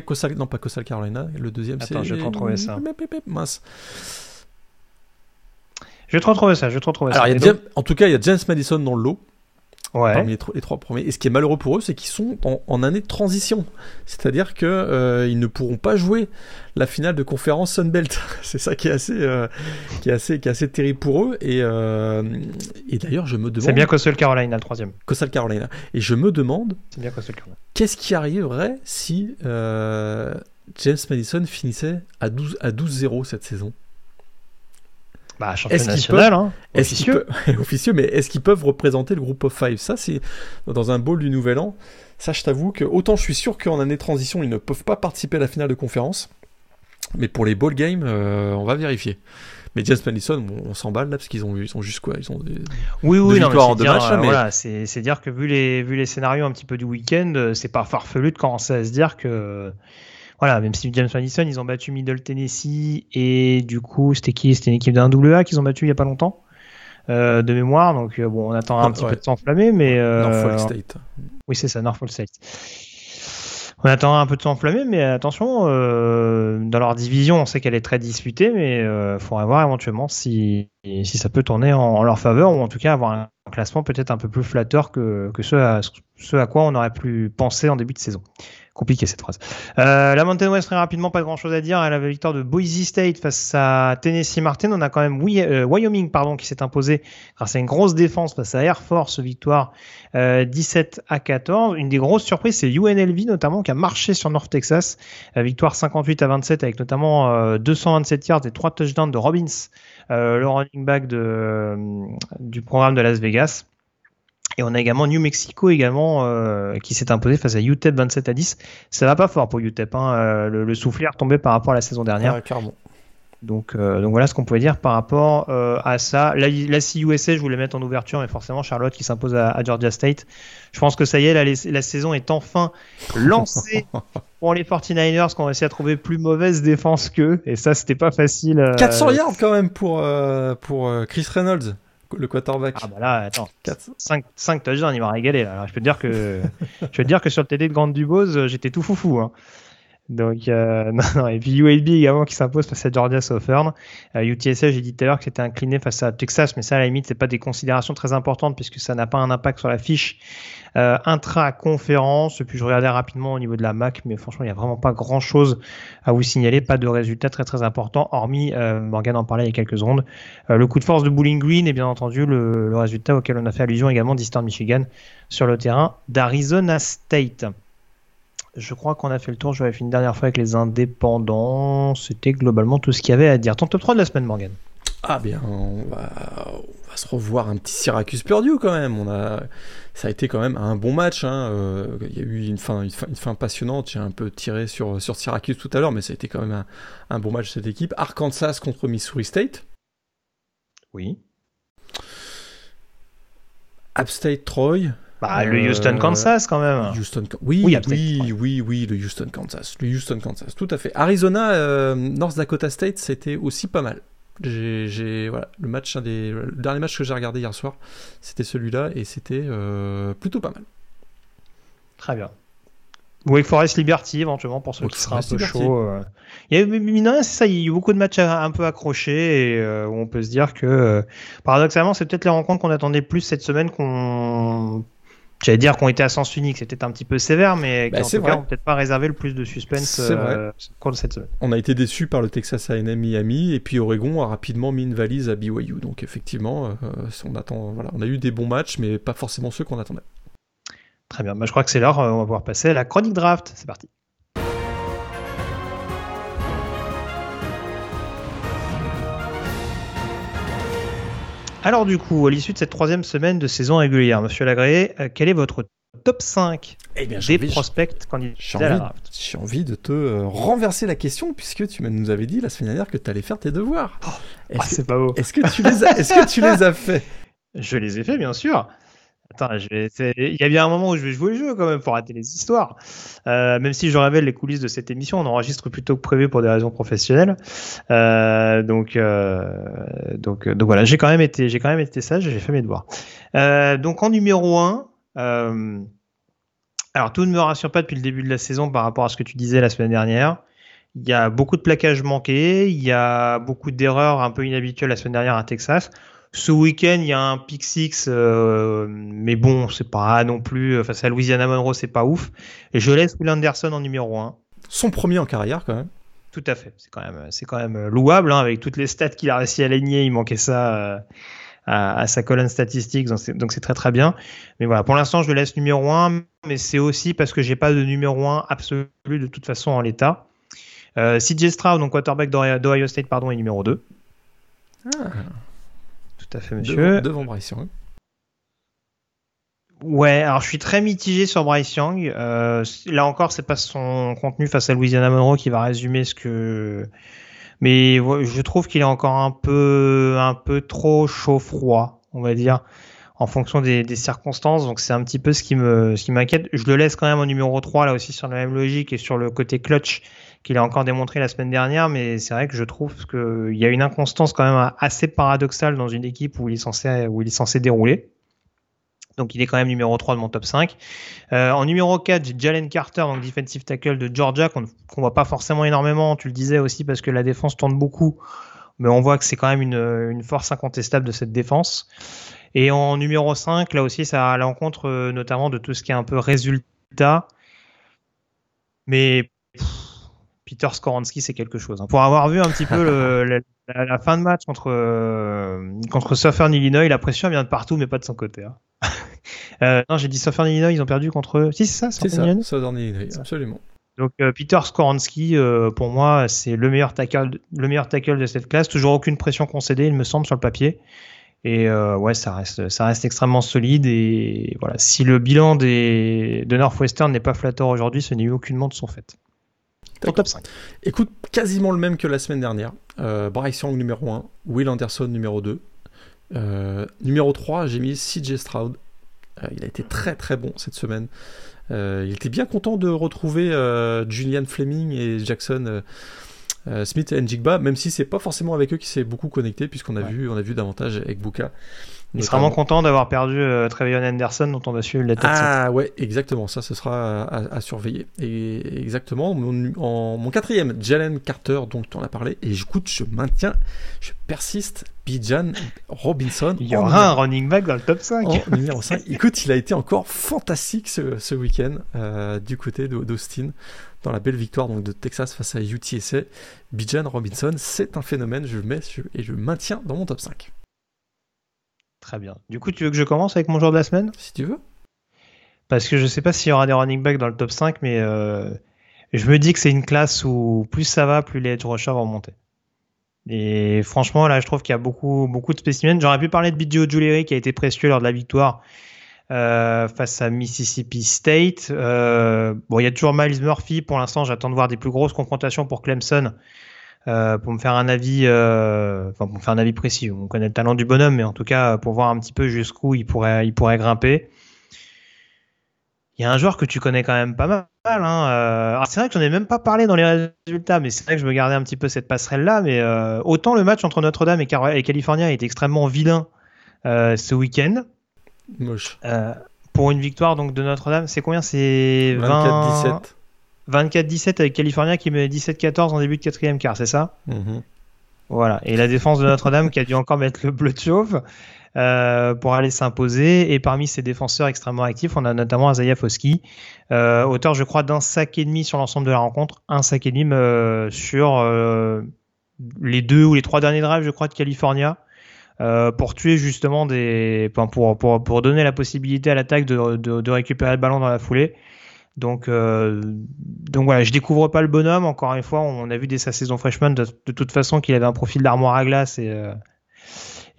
Coastal, non pas Coastal Carolina. Le deuxième c'est. je vais retrouver ça. Mince. Je vais te retrouver ça. Je vais te retrouver Alors, ça. en tout cas, il y a James Madison dans le lot ouais. parmi les, trois premiers. Et ce qui est malheureux pour eux, c'est qu'ils sont en, année de transition. C'est-à-dire qu'ils euh, ne pourront pas jouer la finale de conférence Sunbelt. c'est ça qui est assez, euh, qui est assez, qui est assez terrible pour eux. Et, euh, et d'ailleurs, je me demande. C'est bien Coastal Carolina, le troisième. Coastal Carolina. Et je me demande. C'est bien Coastal Carolina. Qu'est-ce qui arriverait si James Madison finissait à 12 à 12-0 cette saison? Bah, champion national, hein, officieux. officieux, mais est-ce qu'ils peuvent représenter le groupe of five? Ça, c'est dans un bowl du Nouvel An. Ça, je t'avoue que autant je suis sûr qu'en année de transition, ils ne peuvent pas participer à la finale de conférence. Mais pour les bowl games, euh, on va vérifier. Mais James Madison, on, s'emballe là parce qu'ils ont, ils ont juste quoi? Ils ont des, oui, oui, victoires en deux matchs. Euh, voilà, c'est dire que vu les, vu les scénarios un petit peu du week-end, euh, c'est pas farfelu de commencer à se dire que voilà, même si James Madison, ils ont battu Middle Tennessee et du coup, c'était qui? C'était une équipe d'un AA qu'ils ont battu il y a pas longtemps. Euh, de mémoire, donc euh, bon, on attend un petit peu de s'enflammer, mais euh, Norfolk State. Oui, c'est ça, Norfolk State. On attend un peu de s'enflammer, mais attention, dans leur division, on sait qu'elle est très disputée, mais il faudra voir éventuellement si, si ça peut tourner en, leur faveur, ou en tout cas avoir un, classement peut-être un peu plus flatteur que, que ce, à, ce à quoi on aurait pu penser en début de saison compliqué cette phrase. Euh, la Mountain West très rapidement, pas grand chose à dire. Elle avait la victoire de Boise State face à Tennessee Martin. On a quand même euh, Wyoming pardon qui s'est imposé grâce à une grosse défense face à Air Force, victoire 17 euh, à 14. Une des grosses surprises, c'est UNLV notamment qui a marché sur North Texas, victoire 58 à 27 avec notamment 227 yards et 3 touchdowns de Robbins, le running back de, du programme de Las Vegas. Et on a également New Mexico également euh, qui s'est imposé face à UTEP 27 à 10. Ça va pas fort pour UTEP. Hein. Euh, le, le soufflet est retombé par rapport à la saison dernière. Donc, euh, donc voilà ce qu'on pouvait dire par rapport à ça. La, la CUSA, je voulais mettre en ouverture, mais forcément Charlotte qui s'impose à, Georgia State. Je pense que ça y est, la, la saison est enfin lancée pour les 49ers qui ont réussi à trouver plus mauvaise défense qu'eux. Et ça, c'était pas facile. 400 yards quand même pour, pour Chris Reynolds le quarterback. Ah bah là, attends, 5, 5 touchdowns, il m'a régalé là. Alors, je peux te dire que je peux te dire que sur le TD de Grande Dubose, j'étais tout foufou. Hein. Donc euh, non, non, et puis UAB également qui s'impose face à Georgia Southern. Euh, UTSA, j'ai dit tout à l'heure que c'était incliné face à Texas, mais ça à la limite c'est pas des considérations très importantes puisque ça n'a pas un impact sur la fiche euh, intra-conférence. Puis je regardais rapidement au niveau de la MAC, mais franchement, il n'y a vraiment pas grand-chose à vous signaler. Pas de résultats très très importants, hormis, euh, Morgan en parlait il y a quelques secondes, euh, le coup de force de Bowling Green et bien entendu le, résultat auquel on a fait allusion également d'Eastern Michigan sur le terrain d'Arizona State. Je crois qu'on a fait le tour. Je vais faire une dernière fois avec les indépendants. C'était globalement tout ce qu'il y avait à dire. Ton top 3 de la semaine, Morgan. Ah bien, on va, on va se revoir un petit Syracuse perdu quand même. On a, ça a été quand même un bon match. Hein. Euh, il y a eu une fin, une fin, passionnante. J'ai un peu tiré sur, sur Syracuse tout à l'heure, mais ça a été quand même un, un bon match cette équipe. Arkansas contre Missouri State. Oui. App State Troy. Bah, le Houston, euh, Kansas quand même. Houston, oui, oui, oui, oui, oui, le Houston, Kansas. Le Houston, Kansas, tout à fait. Arizona, euh, North Dakota State, c'était aussi pas mal. J'ai, voilà, le match, un des, le dernier match que j'ai regardé hier soir, c'était celui-là et c'était euh, plutôt pas mal. Très bien. Wake Forest Liberty éventuellement pour ceux qui seraient un peu chaud. Il y a, mine c'est ça, il y a eu beaucoup de matchs un peu accrochés et où on peut se dire que paradoxalement, c'est peut-être les rencontres qu'on attendait plus cette semaine qu'on J'allais dire qu'on était à sens unique, c'était un petit peu sévère, mais bah, en tout cas, on peut-être pas réservé le plus de suspense euh, cette semaine. On a été déçu par le Texas A&M Miami, et puis Oregon a rapidement mis une valise à BYU. Donc effectivement, euh, on attend, voilà, on a eu des bons matchs, mais pas forcément ceux qu'on attendait. Très bien, bah, je crois que c'est l'heure. Euh, on va pouvoir passer à la chronique draft. C'est parti. Alors du coup, à l'issue de cette troisième semaine de saison régulière, Monsieur Lagré, euh, quel est votre top 5 eh bien, des prospects candidats à la draft? J'ai envie de te euh, renverser la question puisque tu nous avais dit la semaine dernière que tu allais faire tes devoirs. Oh, ah, c'est pas beau. Est-ce que, tu les as, est-ce que tu les as fait Je les ai fait, bien sûr. Attends, il y a bien un moment où je vais jouer le jeu quand même pour rater les histoires. Euh, même si je révèle les coulisses de cette émission, on enregistre plutôt que prévu pour des raisons professionnelles. Euh, donc, euh, donc, donc voilà, j'ai quand même été, j'ai quand même été sage, j'ai fait mes devoirs. donc en numéro 1, alors tout ne me rassure pas depuis le début de la saison par rapport à ce que tu disais la semaine dernière. Il y a beaucoup de plaquages manqués, il y a beaucoup d'erreurs un peu inhabituelles la semaine dernière à Texas. Ce week-end, il y a un pick six, euh, mais bon, c'est pas non plus euh, face à Louisiana Monroe, c'est pas ouf. Et je laisse Will Anderson en numéro 1. Son premier en carrière, quand même. Tout à fait. C'est quand même, c'est quand même louable, hein, avec toutes les stats qu'il a réussi à aligner. Il manquait ça euh, à, sa colonne statistique, donc c'est très très bien. Mais voilà, pour l'instant, je le laisse numéro 1, mais c'est aussi parce que j'ai pas de numéro 1 absolu de toute façon en l'état. Euh, CJ Stroud, donc quarterback d'Ohio State, pardon, est numéro 2. Ah tout à fait, monsieur. Devant, Bryce Young. Ouais, alors je suis très mitigé sur Bryce Young. Euh, là encore, c'est pas son contenu face à Louisiana Monroe qui va résumer ce que. Mais je trouve qu'il est encore un peu, un peu trop chaud-froid, on va dire, en fonction des, des circonstances. Donc c'est un petit peu ce qui me, ce qui m'inquiète. Je le laisse quand même en numéro 3 là aussi sur la même logique et sur le côté clutch qu'il a encore démontré la semaine dernière, mais c'est vrai que je trouve qu'il y a une inconstance quand même assez paradoxale dans une équipe où il est censé, où il est censé dérouler. Donc il est quand même numéro 3 de mon top 5. Euh, en numéro 4, j'ai Jalen Carter, donc defensive tackle de Georgia, qu'on ne voit pas forcément énormément, tu le disais aussi parce que la défense tourne beaucoup, mais on voit que c'est quand même une, force incontestable de cette défense. Et en numéro 5, là aussi, ça a l'encontre euh, notamment de tout ce qui est un peu résultat. Mais Peter Skoransky, c'est quelque chose. Hein. Pour avoir vu un petit peu la, fin de match contre, euh, contre Southern Illinois, la pression vient de partout, mais pas de son côté. Hein. euh, non, j'ai dit Southern Illinois, ils ont perdu contre. Si, c'est ça, Southern Illinois. Southern Illinois, absolument. Donc euh, Peter Skoransky, pour moi, c'est le meilleur tackle, le meilleur tackle de cette classe. Toujours aucune pression concédée, il me semble sur le papier. Et ouais, ça reste, ça reste extrêmement solide. Et voilà, si le bilan des, de Northwestern n'est pas flatteur aujourd'hui, ce n'est aucunement de son fait top 5. Écoute, quasiment le même que la semaine dernière. Euh, Bryce Young numéro 1, Will Anderson numéro 2. Euh, numéro 3, j'ai mis CJ Stroud. Euh, il a été très très bon cette semaine. il était bien content de retrouver Julian Fleming et Jackson Smith et Njigba, même si c'est pas forcément avec eux qui s'est beaucoup connecté, puisqu'on a, vu, on a vu davantage avec Buka. Il sera vraiment content d'avoir perdu euh, Trevion Anderson dont on a su la tête. Ah ouais, exactement, ça ce sera à, surveiller. Et exactement, mon, en, mon quatrième, Jalen Carter, dont on a parlé, et écoute, je maintiens, je persiste, Bijan Robinson. Il y aura un running back dans le top 5. En numéro 5. écoute, il a été encore fantastique ce, ce week-end euh, du côté d'Austin dans la belle victoire donc, de Texas face à UTSA. Bijan Robinson, c'est un phénomène, je le mets et je le maintiens dans mon top 5. Très bien. Du coup, tu veux que je commence avec mon joueur de la semaine? Si tu veux. Parce que je sais pas s'il y aura des running backs dans le top 5, mais euh, je me dis que c'est une classe où plus ça va, plus les edge rushers vont monter. Et franchement, là, je trouve qu'il y a beaucoup, beaucoup de spécimens. J'aurais pu parler de Bidio Juleri qui a été précieux lors de la victoire euh, face à Mississippi State. Euh, bon, il y a toujours Miles Murphy. Pour l'instant, j'attends de voir des plus grosses confrontations pour Clemson. Euh, pour me faire un avis, euh, enfin pour me faire un avis précis. On connaît le talent du bonhomme, mais en tout cas pour voir un petit peu jusqu'où il pourrait, il pourrait grimper. Il y a un joueur que tu connais quand même pas mal. Hein. Euh, c'est vrai que j'en ai même pas parlé dans les résultats, mais c'est vrai que je me gardais un petit peu cette passerelle là. Mais autant le match entre Notre-Dame et, et California est extrêmement vilain ce week-end. Moche. pour une victoire donc de Notre-Dame, c'est combien? C'est 24-17. 24-17 avec California qui met 17-14 en début de quatrième quart, c'est ça? Mhm. Voilà. Et la défense de Notre-Dame qui a dû encore mettre le bleu de chauve euh, pour aller s'imposer. Et parmi ces défenseurs extrêmement actifs, on a notamment Azaya Foski, euh, auteur, je crois, d'un sac et demi sur l'ensemble de la rencontre, un sac et demi euh, sur les deux ou les trois derniers drives, je crois, de California. pour tuer justement des, pour, pour, pour donner la possibilité à l'attaque de, de, de récupérer le ballon dans la foulée. Donc, euh, donc voilà, je découvre pas le bonhomme. Encore une fois, on a vu dès sa saison freshman de, toute façon qu'il avait un profil d'armoire à glace et, euh,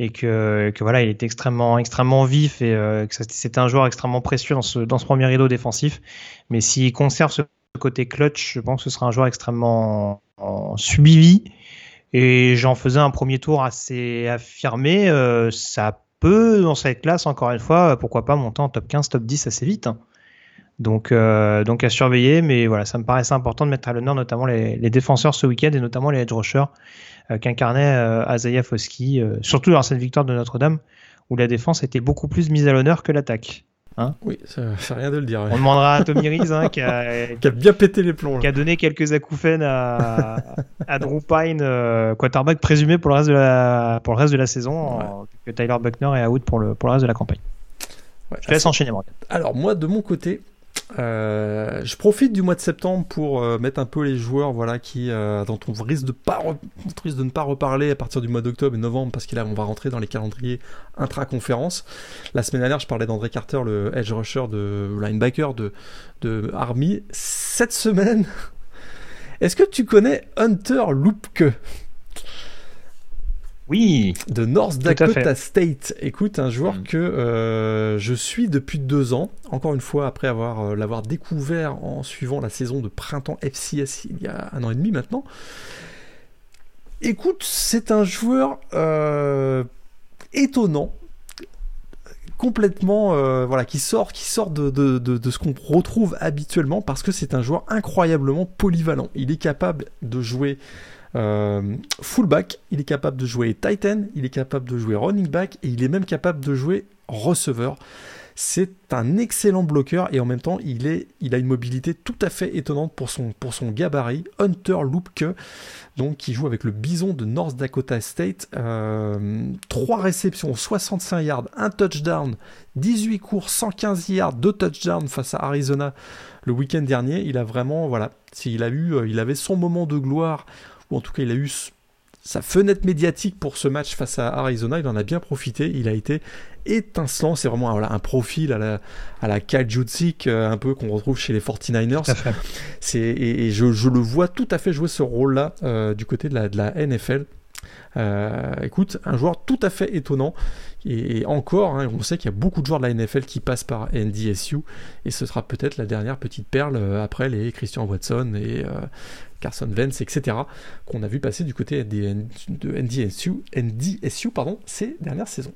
que, voilà, il était extrêmement, extrêmement vif et que c'était un joueur extrêmement précieux dans ce, dans ce premier rideau défensif. Mais s'il conserve ce côté clutch, je pense que ce sera un joueur extrêmement suivi. Et j'en faisais un premier tour assez affirmé. ça peut, dans cette classe, encore une fois, pourquoi pas monter en top 15, top 10 assez vite. Hein. Donc, euh, donc à surveiller, mais voilà, ça me paraissait important de mettre à l'honneur notamment les, défenseurs ce week-end et notamment les edge rushers euh, qu'incarnait euh, Azaya Foski, surtout dans cette victoire de Notre-Dame où la défense était beaucoup plus mise à l'honneur que l'attaque. Hein oui, ça fait rien de le dire. On demandera à Tommy Reese hein, qui, a, qui, a, bien pété les plombs. Qui a donné quelques acouphènes à, à Drew Pine, quarterback présumé pour le reste de la, pour le reste de la saison, que Tyler Buckner est out pour le, pour le reste de la campagne. Je te laisse enchaîner, Morgan. Alors, moi, de mon côté, euh, je profite du mois de septembre pour euh, mettre un peu les joueurs voilà, qui, euh, dont on risque de, pas risque de ne pas reparler à partir du mois d'octobre et novembre parce qu'on va rentrer dans les calendriers intra-conférence. La semaine dernière, je parlais d'André Carter, le edge rusher de linebacker de, de Army. Cette semaine, est-ce que tu connais Hunter Loopke oui. De North Dakota State. Écoute, un joueur mm. que euh, je suis depuis deux ans. Encore une fois, après avoir euh, l'avoir découvert en suivant la saison de printemps FCS il y a un an et demi maintenant. Écoute, c'est un joueur euh, étonnant, complètement voilà qui sort qui sort de, de ce qu'on retrouve habituellement parce que c'est un joueur incroyablement polyvalent. Il est capable de jouer euh, fullback, il est capable de jouer Titan, il est capable de jouer running back et il est même capable de jouer receveur. C'est un excellent bloqueur et en même temps il, est, il a une mobilité tout à fait étonnante pour son, gabarit. Hunter Loopke, donc qui joue avec le Bison de North Dakota State. Euh, 3 réceptions, 65 yards, 1 touchdown, 18 courses, 115 yards, 2 touchdowns face à Arizona le week-end dernier. Il a vraiment, voilà, s'il a eu, euh, il avait son moment de gloire ou en tout cas il a eu sa fenêtre médiatique pour ce match face à Arizona, il en a bien profité, il a été étincelant, c'est vraiment un profil à la, à la euh, un peu qu'on retrouve chez les 49ers. C'est, et, je, le vois tout à fait jouer ce rôle-là euh, du côté de la, de la NFL. Euh, écoute, un joueur tout à fait étonnant. Et, encore, hein, on sait qu'il y a beaucoup de joueurs de la NFL qui passent par NDSU. Et ce sera peut-être la dernière petite perle après les Christian Watson et Carson Vance, etc., qu'on a vu passer du côté de NDSU, pardon, ces dernières saisons.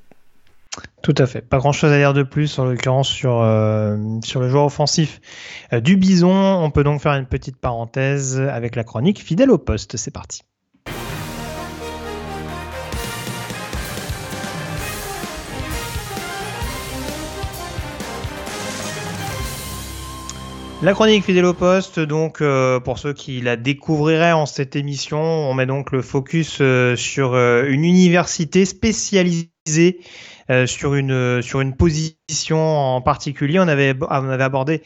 Tout à fait. Pas grand chose à dire de plus, en l'occurrence sur, euh, sur le joueur offensif euh, du Bison. On peut donc faire une petite parenthèse avec la chronique fidèle au poste. C'est parti. La chronique fidèle au donc euh, pour ceux qui la découvriraient en cette émission, on met donc le focus euh, sur euh, une université spécialisée sur une position en particulier. On avait abordé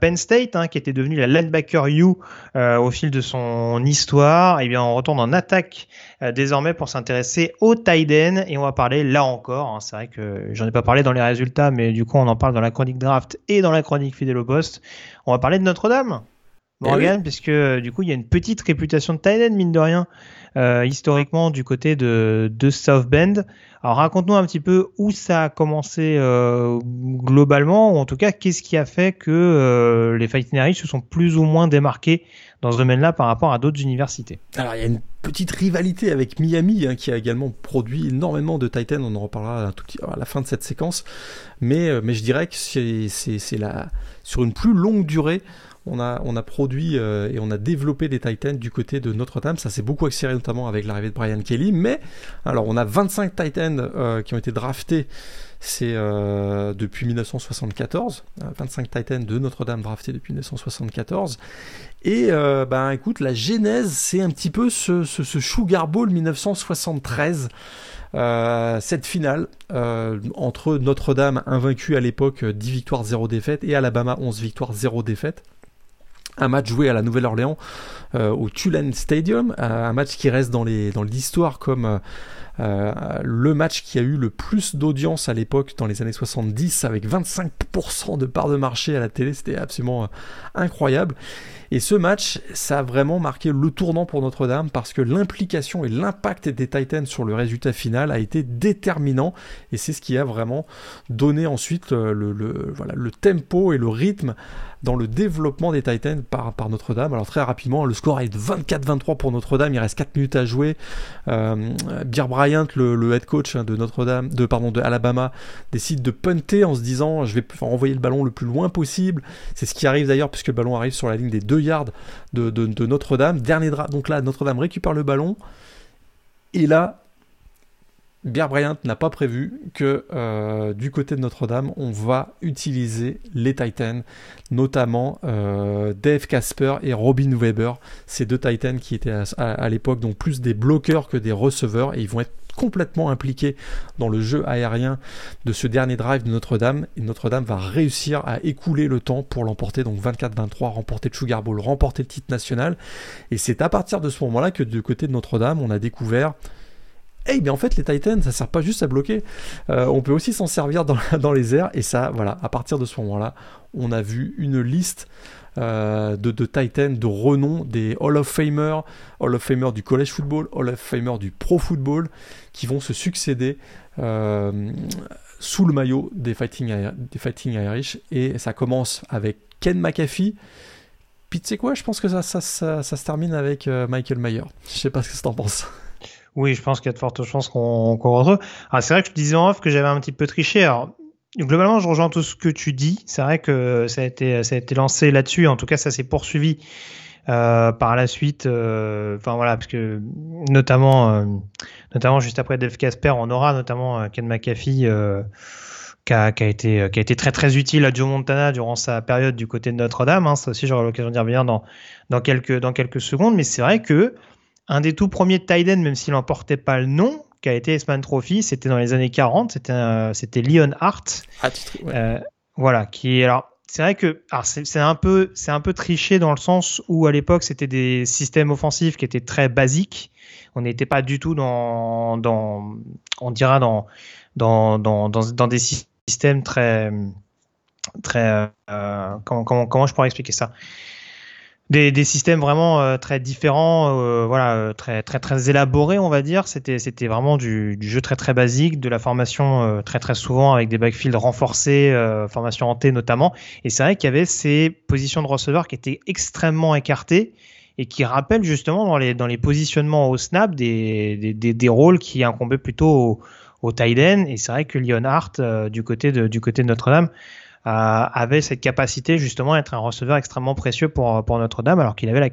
Penn State, hein, qui était devenu la linebacker U au fil de son histoire. Et eh bien, on retourne en attaque désormais pour s'intéresser au tight end et on va parler là encore. Hein, c'est vrai que j'en ai pas parlé dans les résultats, mais du coup, on en parle dans la chronique draft et dans la chronique fidèle au. On va parler de Notre-Dame. Eh Morgan, puisque du coup il y a une petite réputation de end mine de rien historiquement du côté de, de South Bend. Alors raconte-nous un petit peu où ça a commencé euh, globalement, ou en tout cas qu'est-ce qui a fait que euh, les Fighting se sont plus ou moins démarqués dans ce domaine-là par rapport à d'autres universités. Alors il y a une petite rivalité avec Miami hein, qui a également produit énormément de Titan, on en reparlera tout petit, à la fin de cette séquence, mais, euh, mais je dirais que c'est sur une plus longue durée on a, produit euh, et on a développé des Titans du côté de Notre-Dame. Ça s'est beaucoup accéléré notamment avec l'arrivée de Brian Kelly. Mais alors on a 25 Titans euh, qui ont été draftés. C'est euh, depuis 1974, 25 Titans de Notre-Dame draftés depuis 1974. Et ben écoute, la genèse, c'est un petit peu ce, ce, Sugar Bowl 1973. cette finale entre Notre-Dame, invaincu à l'époque, 10 victoires, 0 défaites, et Alabama, 11 victoires, 0 défaites. Un match joué à la Nouvelle-Orléans au Tulane Stadium, un match qui reste dans l'histoire dans comme euh, le match qui a eu le plus d'audience à l'époque dans les années 70 avec 25% de part de marché à la télé, c'était absolument euh, incroyable. Et ce match, ça a vraiment marqué le tournant pour Notre-Dame parce que l'implication et l'impact des Titans sur le résultat final a été déterminant et c'est ce qui a vraiment donné ensuite euh, le, voilà, le tempo et le rythme dans le développement des Titans par, Notre-Dame. Alors très rapidement, le score est de 24-23 pour Notre-Dame, il reste 4 minutes à jouer. Euh, Beer Bryant, le, head coach de Notre-Dame, de pardon, de Alabama, décide de punter en se disant je vais envoyer le ballon le plus loin possible. C'est ce qui arrive d'ailleurs puisque le ballon arrive sur la ligne des 2 yards de, de Notre-Dame. Dernier donc là, Notre-Dame récupère le ballon. Et là, Bear Bryant n'a pas prévu que euh, du côté de Notre-Dame, on va utiliser les Titans, notamment euh, Dave Casper et Robin Weber, ces deux Titans qui étaient à, l'époque plus des bloqueurs que des receveurs, et ils vont être complètement impliqués dans le jeu aérien de ce dernier drive de Notre-Dame. Et Notre-Dame va réussir à écouler le temps pour l'emporter, donc 24-23, remporter le Sugar Bowl, remporter le titre national. Et c'est à partir de ce moment-là que du côté de Notre-Dame, on a découvert hey, mais en fait, les Titans, ça sert pas juste à bloquer. Euh, on peut aussi s'en servir dans, les airs. Et ça, voilà, à partir de ce moment-là, on a vu une liste euh, de, Titans de renom, des Hall of Famer, Hall of Famer du college football, Hall of Famer du pro football, qui vont se succéder euh, sous le maillot des Fighting, Irish. Et ça commence avec Ken McAfee. Puis tu sais quoi, je pense que ça, se termine avec Michael Mayer. Je sais pas ce que tu en penses. Oui, je pense qu'il y a de fortes chances qu'on qu retrouve. Alors, c'est vrai que je disais en off que j'avais un petit peu triché. Alors, globalement, je rejoins tout ce que tu dis. C'est vrai que ça a été, ça a lancé là-dessus. En tout cas, ça s'est poursuivi euh, par la suite. Euh, enfin voilà, parce que notamment, euh, notamment juste après Dave Casper, on aura notamment euh, Ken McAfee. Qui a, qui a, été, qui a été très très utile à Joe Montana durant sa période du côté de Notre-Dame. Hein. Ça aussi, j'aurai l'occasion d'y revenir dans, dans, quelques, dans quelques secondes. Mais c'est vrai que un des tout premiers Tiden, même s'il n'en portait pas le nom, qui a été S-Man Trophy, c'était dans les années 40, c'était c'était Leon Hart. Ah, euh, voilà, qui alors c'est vrai que c'est un peu c'est un peu triché dans le sens où à l'époque c'était des systèmes offensifs qui étaient très basiques. On n'était pas du tout dans dans on dira dans dans dans dans, des systèmes très très euh, comment, comment comment je pourrais expliquer ça? Des, des, systèmes vraiment euh, très différents, euh, voilà, euh, très très très élaborés, on va dire. C'était c'était vraiment du, du, jeu très très basique, de la formation très très souvent avec des backfields renforcés, formation hantée notamment. Et c'est vrai qu'il y avait ces positions de receveur qui étaient extrêmement écartées et qui rappellent justement dans les dans les positionnements au snap des des, des, rôles qui incombaient plutôt au, au tight end. Et c'est vrai que Leonhardt du côté de du côté de Notre-Dame euh, avait cette capacité justement à être un receveur extrêmement précieux pour, Notre-Dame, alors qu'il avait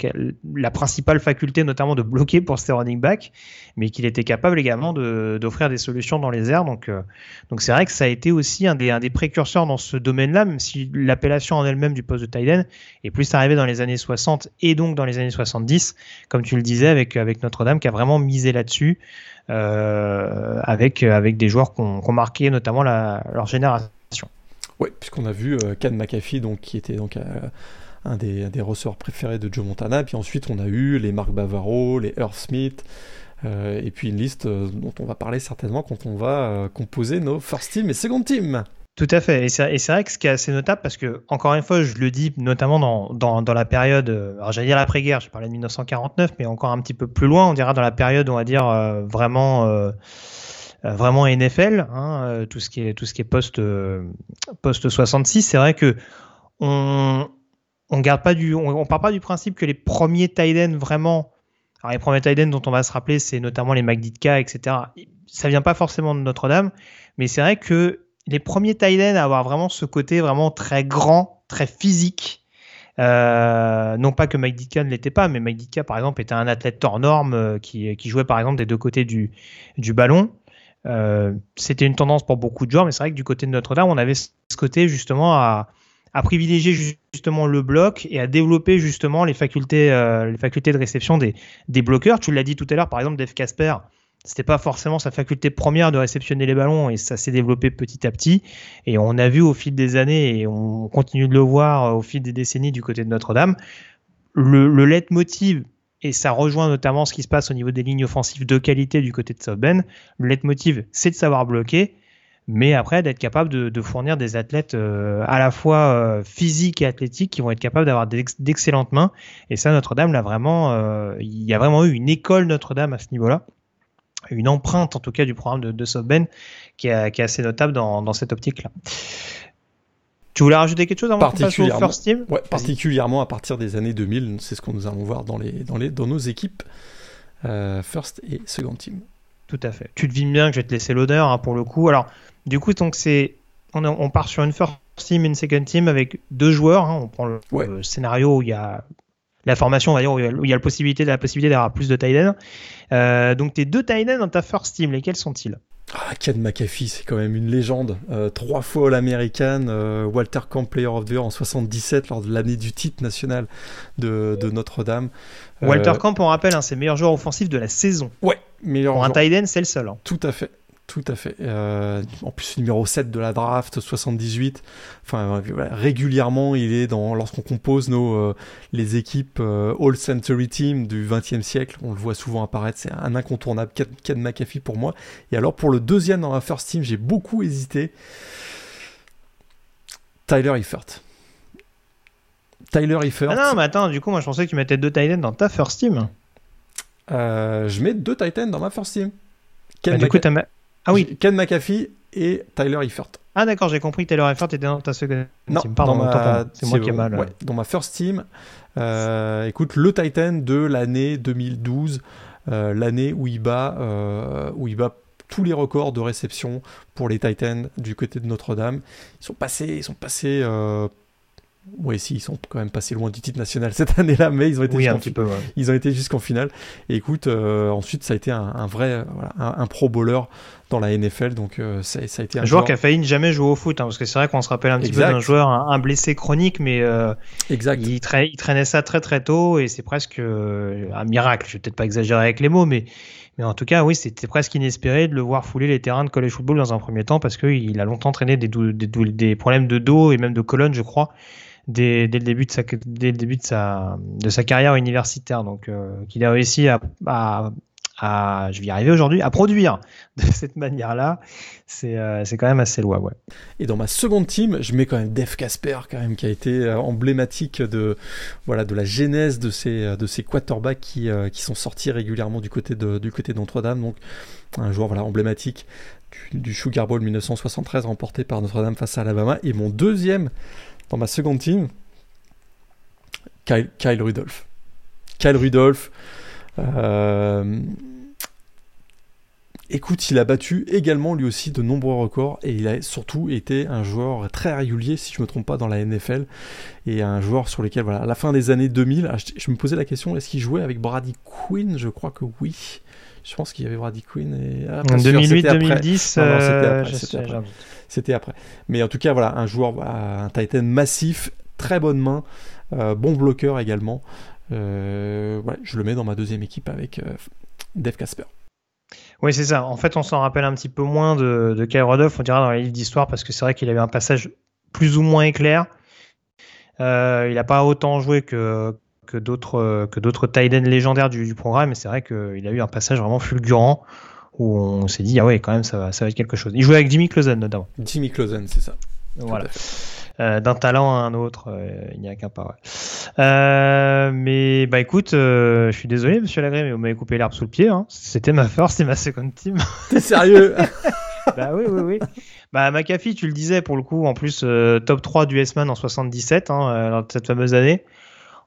la, principale faculté notamment de bloquer pour ses running backs, mais qu'il était capable également d'offrir des solutions dans les airs. Donc euh, donc c'est vrai que ça a été aussi un des, précurseurs dans ce domaine-là, même si l'appellation en elle-même du poste de Tyden est plus arrivée dans les années 60 et donc dans les années 70, comme tu le disais avec, Notre-Dame, qui a vraiment misé là-dessus. Euh, avec, des joueurs qui ont, marqué notamment leur génération. Oui, puisqu'on a vu euh, Ken McAfee, donc, qui était donc euh, un des, des ressorts préférés de Joe Montana. Puis ensuite, on a eu les Mark Bavaro, les Earth Smith, euh, et puis une liste dont on va parler certainement quand on va composer nos first team et second team. Tout à fait. Et c'est vrai que ce qui est assez notable, parce que, encore une fois, je le dis notamment dans, dans, dans la période, alors j'allais dire l'après-guerre, je parlais de 1949, mais encore un petit peu plus loin, on dira dans la période, on va dire, vraiment euh, vraiment NFL, hein, euh, tout ce qui est tout ce qui est post euh, post 66. C'est vrai que on on garde pas du on, part pas du principe que les premiers Tiden vraiment alors les premiers Tiden dont on va se rappeler c'est notamment les McDitka etc ça vient pas forcément de Notre-Dame mais c'est vrai que les premiers Tiden à avoir vraiment ce côté vraiment très grand très physique euh, non pas que Mike ne l'était pas, mais Mike par exemple, était un athlète hors norme qui, qui, jouait, par exemple, des deux côtés du, du ballon. Euh, c'était une tendance pour beaucoup de joueurs, mais c'est vrai que du côté de Notre-Dame, on avait ce côté justement à, privilégier justement le bloc et à développer justement les facultés, euh, les facultés de réception des, des bloqueurs. Tu l'as dit tout à l'heure, par exemple, Dave Casper, c'était pas forcément sa faculté première de réceptionner les ballons et ça s'est développé petit à petit. Et on a vu au fil des années et on continue de le voir au fil des décennies du côté de Notre-Dame, le, le leitmotiv, et ça rejoint notamment ce qui se passe au niveau des lignes offensives de qualité du côté de South Bend, le leitmotiv, c'est de savoir bloquer, mais après d'être capable de, fournir des athlètes euh, à la fois euh, physiques et athlétiques qui vont être capables d'avoir d'excellentes mains. Et ça, Notre-Dame vraiment, euh, il y a vraiment eu une école Notre-Dame à ce niveau-là, une empreinte en tout cas du programme de, de qui, est assez notable dans, dans cette optique-là. Tu voulais rajouter quelque chose avant particulièrement, First Team ouais, Particulièrement à partir des années 2000, c'est ce qu'on nous allons voir dans, les, dans, les, dans nos équipes euh, First et Second Team. Tout à fait. Tu devines bien que je vais te laisser l'honneur hein, pour le coup. Alors, du coup, donc c'est on, on, part sur une First Team et une Second Team avec deux joueurs. Hein. On prend le, scénario où il y a la formation, on va dire, où il y a, la possibilité, la possibilité d'avoir plus de tight euh, donc, tes deux tight dans ta First Team, lesquels sont-ils? Ah, Ken McAfee, c'est quand même une légende. Euh, trois fois All-American, euh, Walter Camp Player of the Year en 77 lors de l'année du titre national de, Notre-Dame. Walter euh, Camp, on rappelle, hein, c'est meilleur joueur offensif de la saison. Ouais, meilleur Pour un tight c'est le seul. Hein. Tout à fait. Tout à fait. Euh, en plus, numéro 7 de la draft, 78. Enfin, régulièrement, il est dans, lorsqu'on compose nos, euh, les équipes euh, All Century Team du 20e siècle, on le voit souvent apparaître. C'est un incontournable. Ken McAfee pour moi. Et alors, pour le deuxième dans la first team, j'ai beaucoup hésité. Tyler Eifert. Tyler Eifert. Ah non, mais attends, du coup, moi je pensais que tu mettais deux Titans dans ta first team. je mets deux Titans dans ma first team. Ken bah, du coup, ah oui. Ken McAfee et Tyler Eifert. Ah d'accord, j'ai compris. Tyler Eifert était dans ta seconde team. Pardon, c'est moi qui ai mal. Ouais, dans ma first team. Euh, écoute, le Titan de l'année 2012, euh, l'année où il bat, euh, où il bat tous les records de réception pour les Titans du côté de Notre-Dame. Ils sont passés, ils sont passés oui, si, ils sont quand même passés loin du titre national cette année-là, mais ils ont été jusqu'en ils ont été jusqu'en finale. Et écoute, euh, ensuite, ça a été un, vrai, un, pro bowler dans la NFL, donc euh, ça, a été un, joueur, qui a failli ne jamais jouer au foot, hein, parce que c'est vrai qu'on se rappelle un petit peu d'un joueur, un, blessé chronique, mais euh, exact. Il, traînait ça très très tôt, et c'est presque un miracle. Je vais peut-être pas exagérer avec les mots, mais mais en tout cas, oui, c'était presque inespéré de le voir fouler les terrains de college football dans un premier temps parce qu'il a longtemps traîné des, des, des, problèmes de dos et même de colonne, je crois dès, le début de sa, dès le début de sa, de sa carrière universitaire. Donc, euh, qu'il a réussi à, à, je vais y arriver aujourd'hui, à produire de cette manière-là, c'est euh, quand même assez loin. Ouais. Et dans ma seconde team, je mets quand même Dave Casper, quand même, qui a été euh, emblématique de, voilà, de la genèse de ces, de ces quarterbacks qui, qui sont sortis régulièrement du côté de, du côté de Notre-Dame. Donc, un joueur voilà, emblématique du, du Sugar Bowl 1973 remporté par Notre-Dame face à Alabama. Et mon deuxième dans ma seconde team, Kyle, Rudolph. Kyle Rudolph. Euh, écoute, il a battu également lui aussi de nombreux records et il a surtout été un joueur très régulier, si je ne me trompe pas, dans la NFL et un joueur sur lequel, voilà, à la fin des années 2000, ah, je, me posais la question est-ce qu'il jouait avec Brady Quinn? Je crois que oui. Je pense qu'il y avait Brady Quinn et. Ah, 2008-2010, c'était après. Mais en tout cas, voilà, un joueur, un Titan massif, très bonne main, euh, bon bloqueur également. Euh, je le mets dans ma deuxième équipe avec euh, Dave Casper. Oui, c'est ça. En fait, on s'en rappelle un petit peu moins de, de Kyle Rodolph, on dira dans les livres d'histoire, parce que c'est vrai qu'il avait un passage plus ou moins éclair. il n'a pas autant joué que, que d'autres que d'autres légendaires du, du programme, mais c'est vrai qu'il a eu un passage vraiment fulgurant où on s'est dit ah ouais quand même ça va, ça va être quelque chose. Il jouait avec Jimmy Clausen notamment. Jimmy Clausen, c'est ça. Voilà. Euh, d'un talent à un autre, euh, il n'y a qu'un pas. Euh, mais bah écoute, je suis désolé Monsieur Lagré, mais vous m'avez coupé l'herbe sous le pied. Hein. C'était ma force et ma second team. T'es sérieux? Bah oui, oui, oui. Bah McAfee, tu le disais pour le coup, en plus top 3 du S-Man en 77, hein, cette fameuse année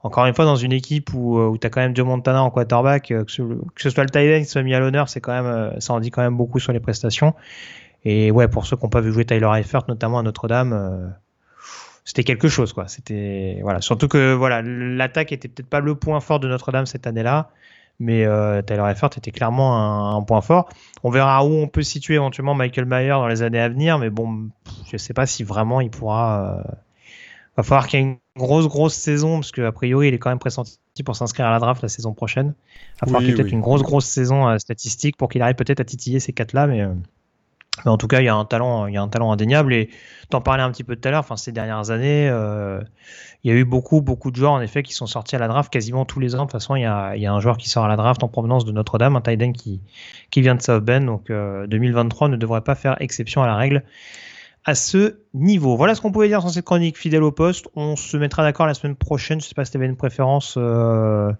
encore une fois, dans une équipe où, euh, où tu as quand même Joe Montana en quarterback, euh, que ce, soit le Tyler qui soit mis à l'honneur, c'est quand même, euh, ça en dit quand même beaucoup sur les prestations. Et ouais, pour ceux qui n'ont pas vu jouer Tyler Eifert, notamment à Notre-Dame, c'était quelque chose, quoi. C'était, voilà. Surtout que, voilà, l'attaque était peut-être pas le point fort de Notre-Dame cette année-là, mais Tyler Eifert était clairement un, point fort. On verra où on peut situer éventuellement Michael Mayer dans les années à venir, mais bon, je sais pas si vraiment il pourra, va falloir qu'il y ait une grosse, grosse saison, parce qu'a priori, il est quand même pressenti pour s'inscrire à la draft la saison prochaine. Il va y ait peut-être une grosse, grosse saison euh, statistique pour qu'il arrive peut-être à titiller ces quatre-là, mais, euh, Mais en tout cas, il y a un talent, il y a un talent indéniable. Et t'en parlais un petit peu tout à l'heure. Enfin, ces dernières années, euh, il y a eu beaucoup, beaucoup de joueurs en effet qui sont sortis à la draft quasiment tous les ans. De toute façon, il y a, il y a un joueur qui sort à la draft en provenance de Notre-Dame, un tight end qui, qui vient de South Bend. Donc, 2023 ne devrait pas faire exception à la règle à ce niveau. Voilà ce qu'on pouvait dire sur cette chronique fidèle au poste. On se mettra d'accord la semaine prochaine. Je sais pas si tu avais une préférence euh,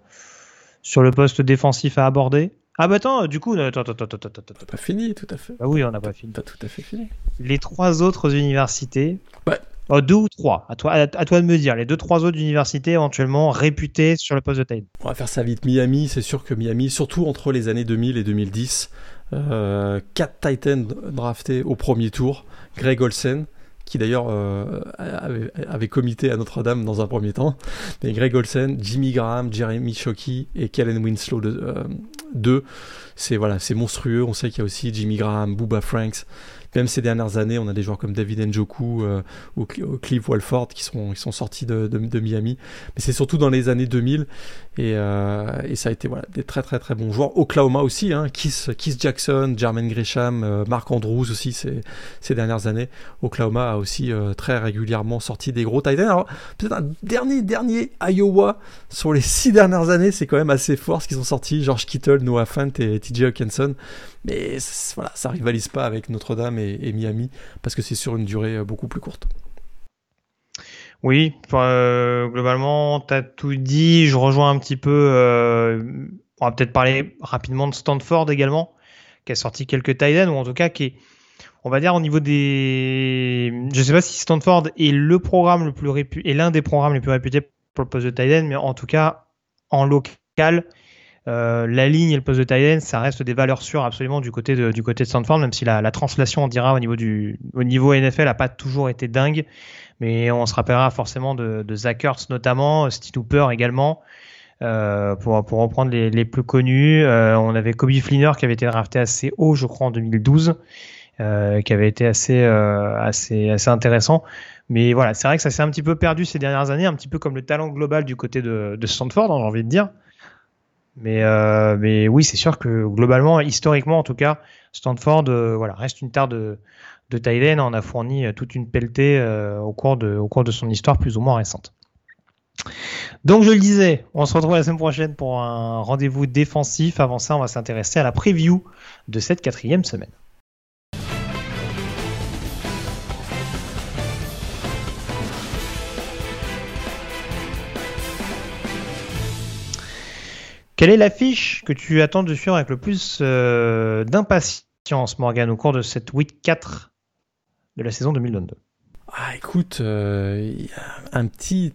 sur le poste défensif à aborder. Ah bah attends, du coup, attends, attends, attends, attends, attends. Pas fini, tout à fait. Bah oui, on n'a pas fini. Pas tout à fait fini. Les trois autres universités. Ouais. Oh, deux ou trois. À toi, à, toi de me dire. Les deux, trois autres universités éventuellement réputées sur le poste de taille. On va faire ça vite. Miami, c'est sûr que Miami, surtout entre les années 2000 et 2010, euh, quatre Titans draftés au premier tour. Greg Olsen, qui d'ailleurs euh, avait, comité à Notre-Dame dans un premier temps. Mais Greg Olsen, Jimmy Graham, Jeremy Shockey et Kellen Winslow 2, euh, c'est voilà, c'est monstrueux. On sait qu'il y a aussi Jimmy Graham, Booba Franks, même ces dernières années, on a des joueurs comme David Njoku euh, ou Cliff Walford qui sont, qui sont sortis de, de, Miami. Mais c'est surtout dans les années 2000 et, euh, et, ça a été voilà, des très très très bons joueurs. Oklahoma aussi, hein, Kiss Jackson, Jermaine Gresham, euh, Mark Andrews aussi ces, ces dernières années. Oklahoma a aussi euh, très régulièrement sorti des gros tight Alors peut-être un dernier dernier Iowa sur les six dernières années, c'est quand même assez fort ce qu'ils ont sorti. George Kittle, Noah Fant et TJ Hawkinson. Mais voilà, ça rivalise pas avec Notre-Dame et, Miami parce que c'est sur une durée euh, beaucoup plus courte. Oui, euh, globalement, tu as tout dit. Je rejoins un petit peu. Euh, on va peut-être parler rapidement de Stanford également, qui a sorti quelques tight ou en tout cas qui est, on va dire, au niveau des. Je sais pas si Stanford est le programme le plus réputé, est l'un des programmes les plus réputés pour le poste de tight mais en tout cas, en local, euh, la ligne et le poste de tight ça reste des valeurs sûres absolument du côté de, du côté de Stanford, même si la, translation, on dira, au niveau, du, au niveau NFL, a pas toujours été dingue. Mais on se rappellera forcément de, de Zach Ertz notamment, Steve Hooper également. Euh, pour, pour reprendre les, les plus connus, euh, on avait Kobe Fleener qui avait été drafté assez haut, je crois, en 2012, euh, qui avait été assez, assez, assez intéressant. Mais voilà, c'est vrai que ça s'est un petit peu perdu ces dernières années, un petit peu comme le talent global du côté de, de Stanford, hein, j'ai envie de dire. Mais, euh, mais oui, c'est sûr que globalement, historiquement en tout cas, Stanford euh, reste une terre de, de Thailand. On a fourni euh, toute une pelletée au, cours de, au cours de son histoire plus ou moins récente. Donc je le disais, on se retrouve la semaine prochaine pour un rendez-vous défensif. Avant ça, on va s'intéresser à la preview de cette quatrième semaine. Quelle est l'affiche que tu attends de suivre avec le plus euh, d'impatience, Morgan, au cours de cette week 4 de la saison 2022 Ah, écoute, euh, un petit,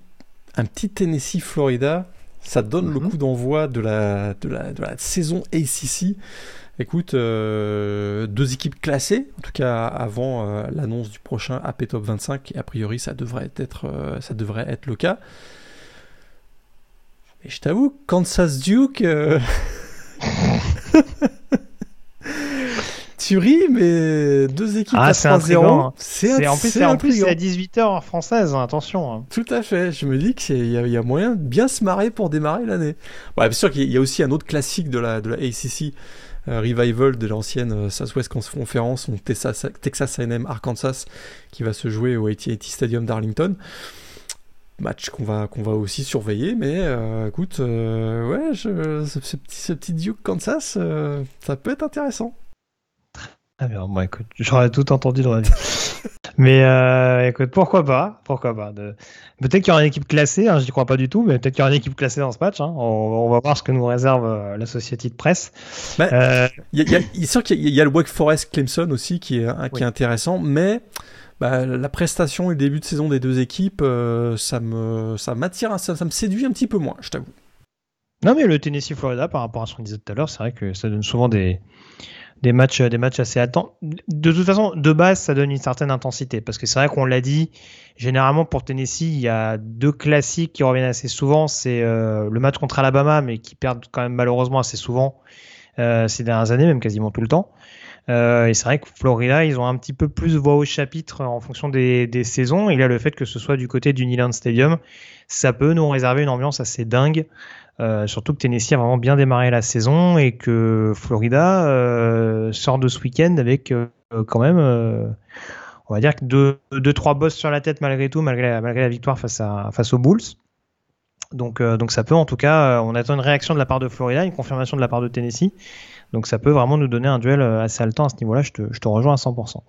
un petit Tennessee-Florida, ça donne le mhm. coup d'envoi de la, de, la, de la saison ACC. Écoute, euh, deux équipes classées, en tout cas avant l'annonce du prochain AP Top 25, et a priori ça devrait être, ça devrait être le cas. Et je t'avoue, Kansas Duke. Euh, tu ris, mais deux équipes ah, à 3-0. C'est en plus, en plus c'est à 18h française, hein, attention. Hein. Tout à fait. Je me dis qu'il y, y, a moyen de bien se marrer pour démarrer l'année. Ouais, bien sûr qu'il y a aussi un autre classique de la, de la ACC. Euh, revival de l'ancienne euh, Southwest Conference, Texas, Texas A&M Arkansas, qui va se jouer au AT&T Stadium d'Arlington match qu'on va, qu'on va aussi surveiller. Mais euh, écoute, euh, ouais, je, ce, petit, ce petit Duke Kansas, euh, ça peut être intéressant. Ah bien, bon, écoute, j'aurais tout entendu dans la vie. mais écoute, pourquoi pas Pourquoi pas de... Peut-être qu'il y aura une équipe classée, hein, je n'y crois pas du tout, mais peut-être qu'il y aura une équipe classée dans ce match. Hein. On, va voir ce que nous réserve la société de presse. Bah, il y a, il sûr qu'il y, a le Wake Forest Clemson aussi qui est, qui est intéressant, mais bah, la prestation et le début de saison des deux équipes, euh, ça me, ça ça, ça, me séduit un petit peu moins, je t'avoue. Non, mais le Tennessee Florida, par rapport à ce qu'on disait tout à l'heure, c'est vrai que ça donne souvent des, des matchs, des matchs assez attends. De toute façon, de base, ça donne une certaine intensité, parce que c'est vrai qu'on l'a dit. Généralement, pour Tennessee, il y a deux classiques qui reviennent assez souvent. C'est euh, le match contre Alabama, mais qui perdent quand même malheureusement assez souvent euh, ces dernières années, même quasiment tout le temps. Euh, et c'est vrai que Florida, ils ont un petit peu plus voix au chapitre en fonction des, saisons. Y a le fait que ce soit du côté du Neyland Stadium, ça peut nous réserver une ambiance assez dingue. Euh, surtout que Tennessee a vraiment bien démarré la saison et que Florida euh, sort de ce week-end avec euh, quand même, on va dire que 2-3 deux, trois bosses sur la tête malgré tout, malgré la, victoire face, aux Bulls. Donc ça peut en tout cas, on attend une réaction de la part de Florida, une confirmation de la part de Tennessee. Donc ça peut vraiment nous donner un duel assez haletant à ce niveau-là, je te, je te rejoins à 100%.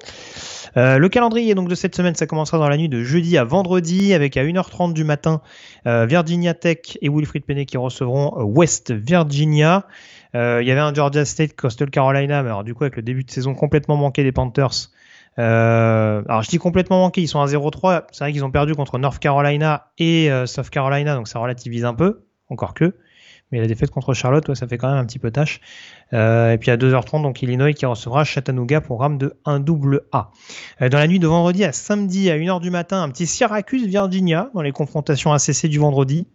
Euh, le calendrier donc de cette semaine, ça commencera dans la nuit de jeudi à vendredi avec à 1h30 du matin euh, Virginia Tech et Wilfried Penney qui recevront euh, West Virginia. Il y avait un Georgia State Coastal Carolina, mais alors du coup avec le début de saison complètement manqué des Panthers. alors je dis complètement manqué, ils sont à 0-3. C'est vrai qu'ils ont perdu contre North Carolina et South Carolina, donc ça relativise un peu, encore que. Mais la défaite contre Charlotte, ça fait quand même un petit peu tâche. Euh, et puis à 2h30, donc Illinois qui recevra Chattanooga, programme de 1 double A. Euh, dans la nuit de vendredi à samedi à 1h du matin, un petit Syracuse Virginia dans les confrontations ACC du vendredi.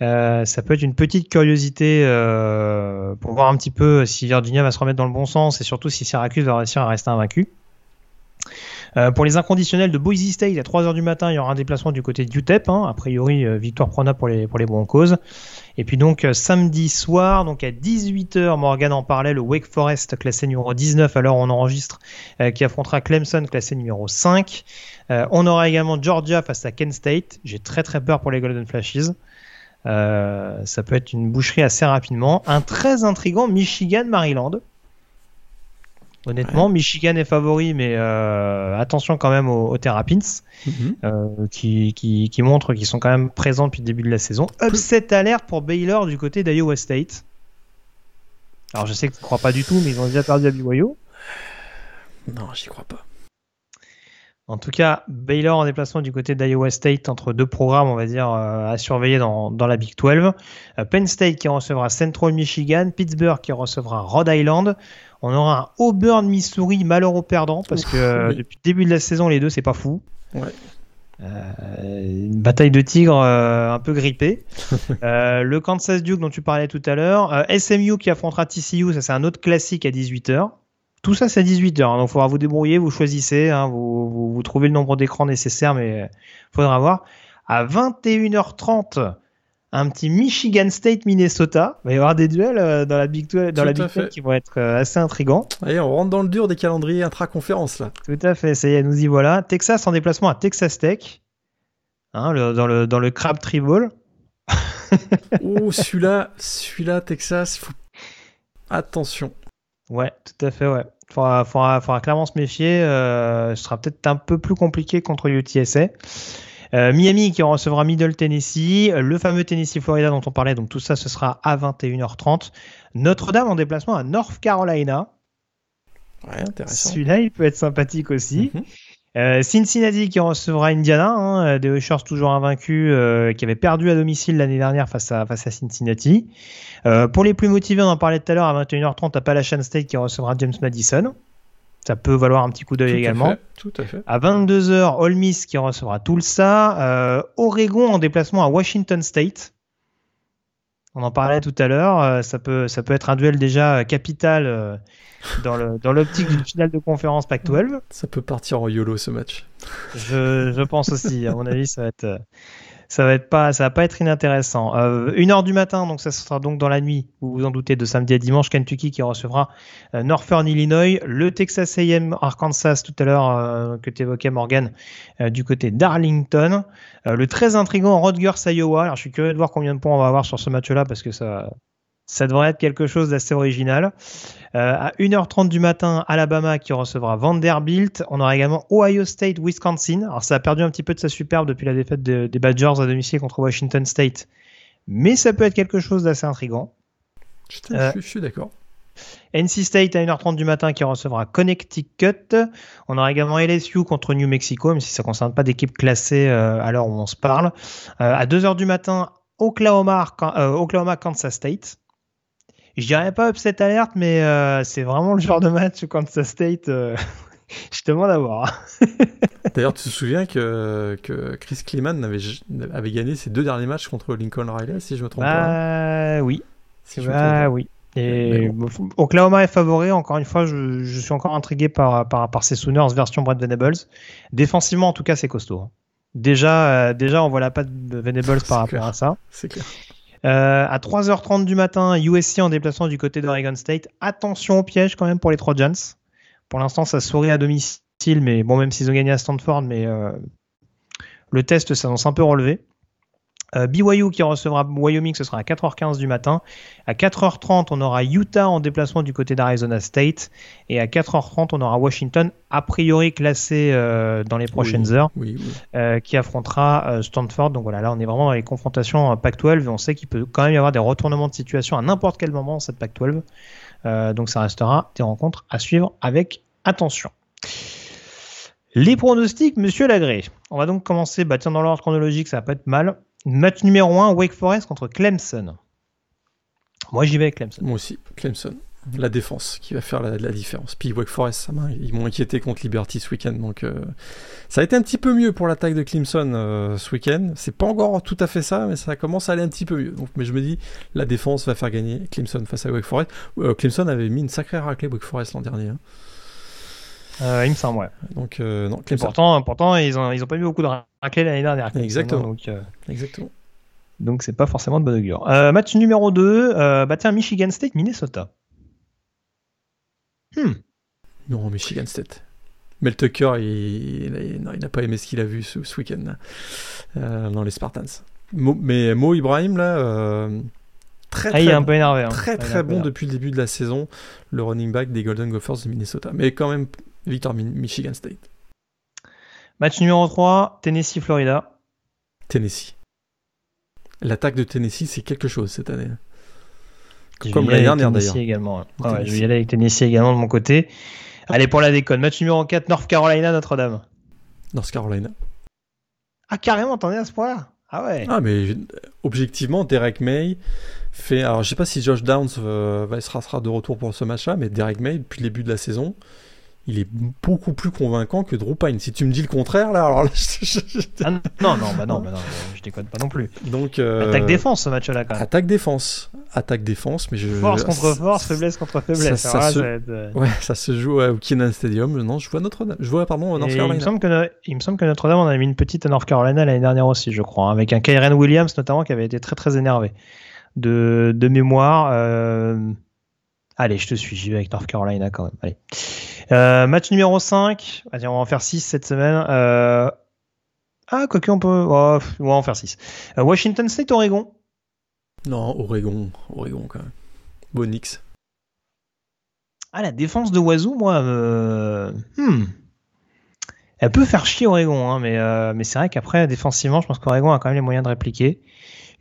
Euh, ça peut être une petite curiosité pour voir un petit peu si Virginia va se remettre dans le bon sens et surtout si Syracuse va réussir à rester invaincu. Pour les inconditionnels de Boise State, à 3h du matin, il y aura un déplacement du côté d'UTEP. Hein. A priori, victoire prenable pour les, pour les Broncos. Et puis donc euh, samedi soir, donc à 18h, Morgan en parlait, le Wake Forest classé numéro 19 à l'heure où on enregistre, euh, qui affrontera Clemson classé numéro 5. Euh, on aura également Georgia face à Kent State. J'ai très très peur pour les Golden Flashes. ça peut être une boucherie assez rapidement. Un très intrigant Michigan-Maryland. Honnêtement, Michigan est favori, mais euh, attention quand même aux, Terrapins, mhm. euh, qui, qui, qui, montrent qu'ils sont quand même présents depuis le début de la saison. Upset alerte pour Baylor du côté d'Iowa State. Alors je sais que tu ne crois pas du tout, mais ils ont déjà perdu à BYU. Non, j'y crois pas. En tout cas, Baylor en déplacement du côté d'Iowa State entre deux programmes, on va dire, euh, à surveiller dans, dans la Big 12. Penn State qui recevra Central Michigan, Pittsburgh qui recevra Rhode Island. On aura un Auburn, Missouri, malheureux perdant, parce que depuis le début de la saison, les deux, c'est pas fou. Euh, une bataille de tigres euh, un peu grippée. Euh, le Kansas Duke dont tu parlais tout à l'heure. SMU qui affrontera TCU, ça c'est un autre classique à 18h. Tout ça c'est à 18h, hein, donc il faudra vous débrouiller, vous choisissez, hein, vous, vous, trouvez le nombre d'écrans nécessaire, mais il faudra voir. À 21h30, un petit Michigan State Minnesota. Il va y avoir des duels euh, dans la Big 12, dans la Big qui vont être euh, assez intrigants. Allez, on rentre dans le dur des calendriers intra-conférences là. Tout à fait, ça y est, nous y voilà. Texas en déplacement à Texas Tech. Hein, dans le dans le Crab Tribal. oh, celui-là, celui-là Texas, faut... attention. Ouais, tout à fait, ouais. Faudra, faudra, faudra clairement se méfier. Euh, ce sera peut-être un peu plus compliqué contre UTSA. Euh, Miami qui recevra Middle Tennessee, le fameux Tennessee-Florida dont on parlait, donc tout ça ce sera à 21h30. Notre-Dame en déplacement à North Carolina. Ouais, intéressant. Celui-là, il peut être sympathique aussi. Mhm. Euh, Cincinnati qui recevra Indiana, hein, des toujours invaincus, euh, qui avait perdu à domicile l'année dernière face à, face à Cincinnati. pour les plus motivés, on en parlait tout à l'heure à 21h30 à Appalachian State qui recevra James Madison. Ça peut valoir un petit coup d'œil également. tout à fait. À 22h, Ole Miss qui recevra Tulsa. Euh, Oregon en déplacement à Washington State. On en parlait tout à l'heure. Euh, ça, peut, ça peut être un duel déjà capital euh, dans l'optique dans d'une finale de conférence Pac-12. Ça peut partir en YOLO ce match. Je, je pense aussi. À mon avis, ça va être ça va être pas, ça va pas être inintéressant. Euh, une heure du matin, donc ça sera donc dans la nuit, vous vous en doutez, de samedi à dimanche, Kentucky qui recevra euh, Northern Illinois, le Texas A&M Arkansas tout à l'heure euh, que tu évoquais Morgan du côté d'Arlington, le très intrigant Rutgers Iowa. Alors je suis curieux de voir combien de points on va avoir sur ce match-là parce que ça, ça devrait être quelque chose d'assez original. Euh, à 1h30 du matin, Alabama qui recevra Vanderbilt. On aura également Ohio State, Wisconsin. Alors ça a perdu un petit peu de sa superbe depuis la défaite des Badgers à domicile contre Washington State. Mais ça peut être quelque chose d'assez intrigant. Je, suis d'accord. NC State à 1h30 du matin qui recevra Connecticut. On aura également LSU contre New Mexico, même si ça ne concerne pas d'équipe classée euh, à l'heure où on se parle. Euh, à 2h du matin, Oklahoma, Oklahoma, Kansas State. Je dirais pas upset alerte, mais euh, c'est vraiment le genre de match où Kansas State, euh, je demande à voir. D'ailleurs, tu te souviens que, que Chris Kleeman avait, avait gagné ses deux derniers matchs contre Lincoln Riley, si je me trompe pas? Oui. bah, oui. Et Oklahoma est favori. Encore une fois, je, je suis encore intrigué par, par, par ces Sooners version Brad Venables. Défensivement, en tout cas, c'est costaud. Hein. Déjà, euh, déjà, on voit la patte de Venables par rapport à ça. C'est clair. Euh, à 3h30 du matin, USC en déplacement du côté d'Oregon State. Attention au piège quand même pour les Trojans. Pour l'instant, ça sourit à domicile, mais bon, même s'ils ont gagné à Stanford, mais le test s'annonce un peu relevé. Euh, BYU qui recevra Wyoming, ce sera à 4h15 du matin. À 4h30, on aura Utah en déplacement du côté d'Arizona State. Et à 4h30, on aura Washington, a priori classé euh, dans les prochaines heures, euh, qui affrontera Stanford. Donc voilà, là on est vraiment dans les confrontations Pac-12 et on sait qu'il peut quand même y avoir des retournements de situation à n'importe quel moment cette Pac-12. donc ça restera des rencontres à suivre avec attention. Les pronostics, monsieur Lagré. On va donc commencer, bah tiens, dans l'ordre chronologique, ça va pas être mal. Match numéro 1, Wake Forest contre Clemson. Moi, j'y vais avec Clemson. Moi aussi, Clemson. La défense qui va faire la, différence. Puis Wake Forest, ça ils m'ont inquiété contre Liberty ce week-end. Donc, euh, ça a été un petit peu mieux pour l'attaque de Clemson euh, ce week-end. C'est pas encore tout à fait ça, mais ça commence à aller un petit peu mieux. Mais je me dis, la défense va faire gagner Clemson face à Wake Forest. Euh, Clemson avait mis une sacrée raclée Wake Forest l'an dernier. Hein. Euh, il me semble, ouais. Donc, euh, non, pourtant, pourtant, ils ont, ils ont pas mis beaucoup de raclés l'année dernière. Exactement. Donc, euh, Exactement. Donc, c'est pas forcément de bonne augure. match numéro 2, bah tiens, Michigan State, Minnesota. Hmm. Non, Michigan State. Mel Tucker, il, n'a pas aimé ce qu'il a vu ce, week-end dans les Spartans. mais Mo Ibrahim, là, très, ah, très, peu énervé, hein. très, très bon depuis le début de la saison, le running back des Golden Gophers de Minnesota. Mais quand même, Victor Michigan State. Match numéro 3, Tennessee-Florida. Tennessee. L'attaque de Tennessee, c'est quelque chose cette année. Comme l'année dernière d'ailleurs. également. je vais y aller avec Tennessee également de mon côté. Allez pour la déconne. Match numéro 4, North Carolina, Notre-Dame. North Carolina. Ah, carrément, t'en es à ce point-là Ah ouais. Ah, mais objectivement, Derek May fait. Alors, je sais pas si Josh Downs euh, sera, sera de retour pour ce match-là, mais Derek May, depuis le début de la saison, il est beaucoup plus convaincant que Drew Pine. Si tu me dis le contraire, là, alors là, ah, non, non, bah non, bah non, je déconne pas non plus. Donc, euh, attaque défense ce match-là quand même. Attaque défense, attaque défense, mais je. Force contre force, faiblesse contre faiblesse. Ça, se... Euh, ouais, ça se joue au Kenan Stadium. Non, je vois Notre-Dame. Je vois pardon North Carolina. Il me semble que, il me semble que Notre-Dame on avait mis une petite à North Carolina l'année dernière aussi, je crois, hein, avec un Kyren Williams notamment qui avait été très très énervé de, de mémoire. Euh... Allez, je te suis, j'y vais avec North Carolina quand même. Allez. Euh, match numéro 5. Vas-y, on va en faire 6 cette semaine. Euh... Ah, quoi on peut. Oh, on va en faire 6. Euh, Washington State, Oregon. Non, Oregon. Oregon quand même. Bonix. Ah, la défense de Wazoo, moi. Hmm. Elle peut faire chier Oregon, hein, mais, mais c'est vrai qu'après, défensivement, je pense qu'Oregon a quand même les moyens de répliquer.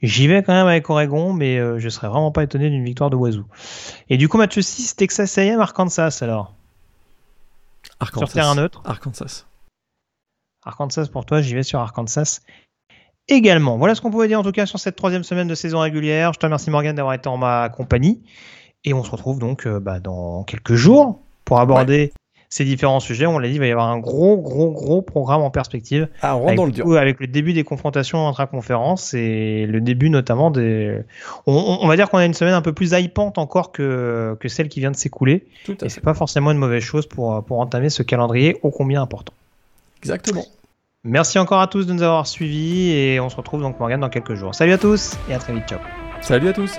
J'y vais quand même avec Oregon, mais euh, je serais vraiment pas étonné d'une victoire de Wazoo. Et du coup, match 6, Texas A&M, Arkansas alors. Arkansas. Sur terrain neutre. Arkansas. Arkansas pour toi, j'y vais sur Arkansas également. Voilà ce qu'on pouvait dire en tout cas sur cette troisième semaine de saison régulière. Je te remercie Morgan d'avoir été en ma compagnie. Et on se retrouve donc euh, bah, dans quelques jours pour aborder ces différents sujets. On l'a dit, il va y avoir un gros, gros, gros programme en perspective. Ah, on avec, dans le dur. avec le début des confrontations intra-conférences et le début notamment des. On, va dire qu'on a une semaine un peu plus hypante encore que, que celle qui vient de s'écouler. Et c'est pas forcément une mauvaise chose pour, pour entamer ce calendrier ô combien important. Exactement. Merci encore à tous de nous avoir suivis et on se retrouve donc Morgan dans quelques jours. Salut à tous et à très vite. Ciao. Salut à tous.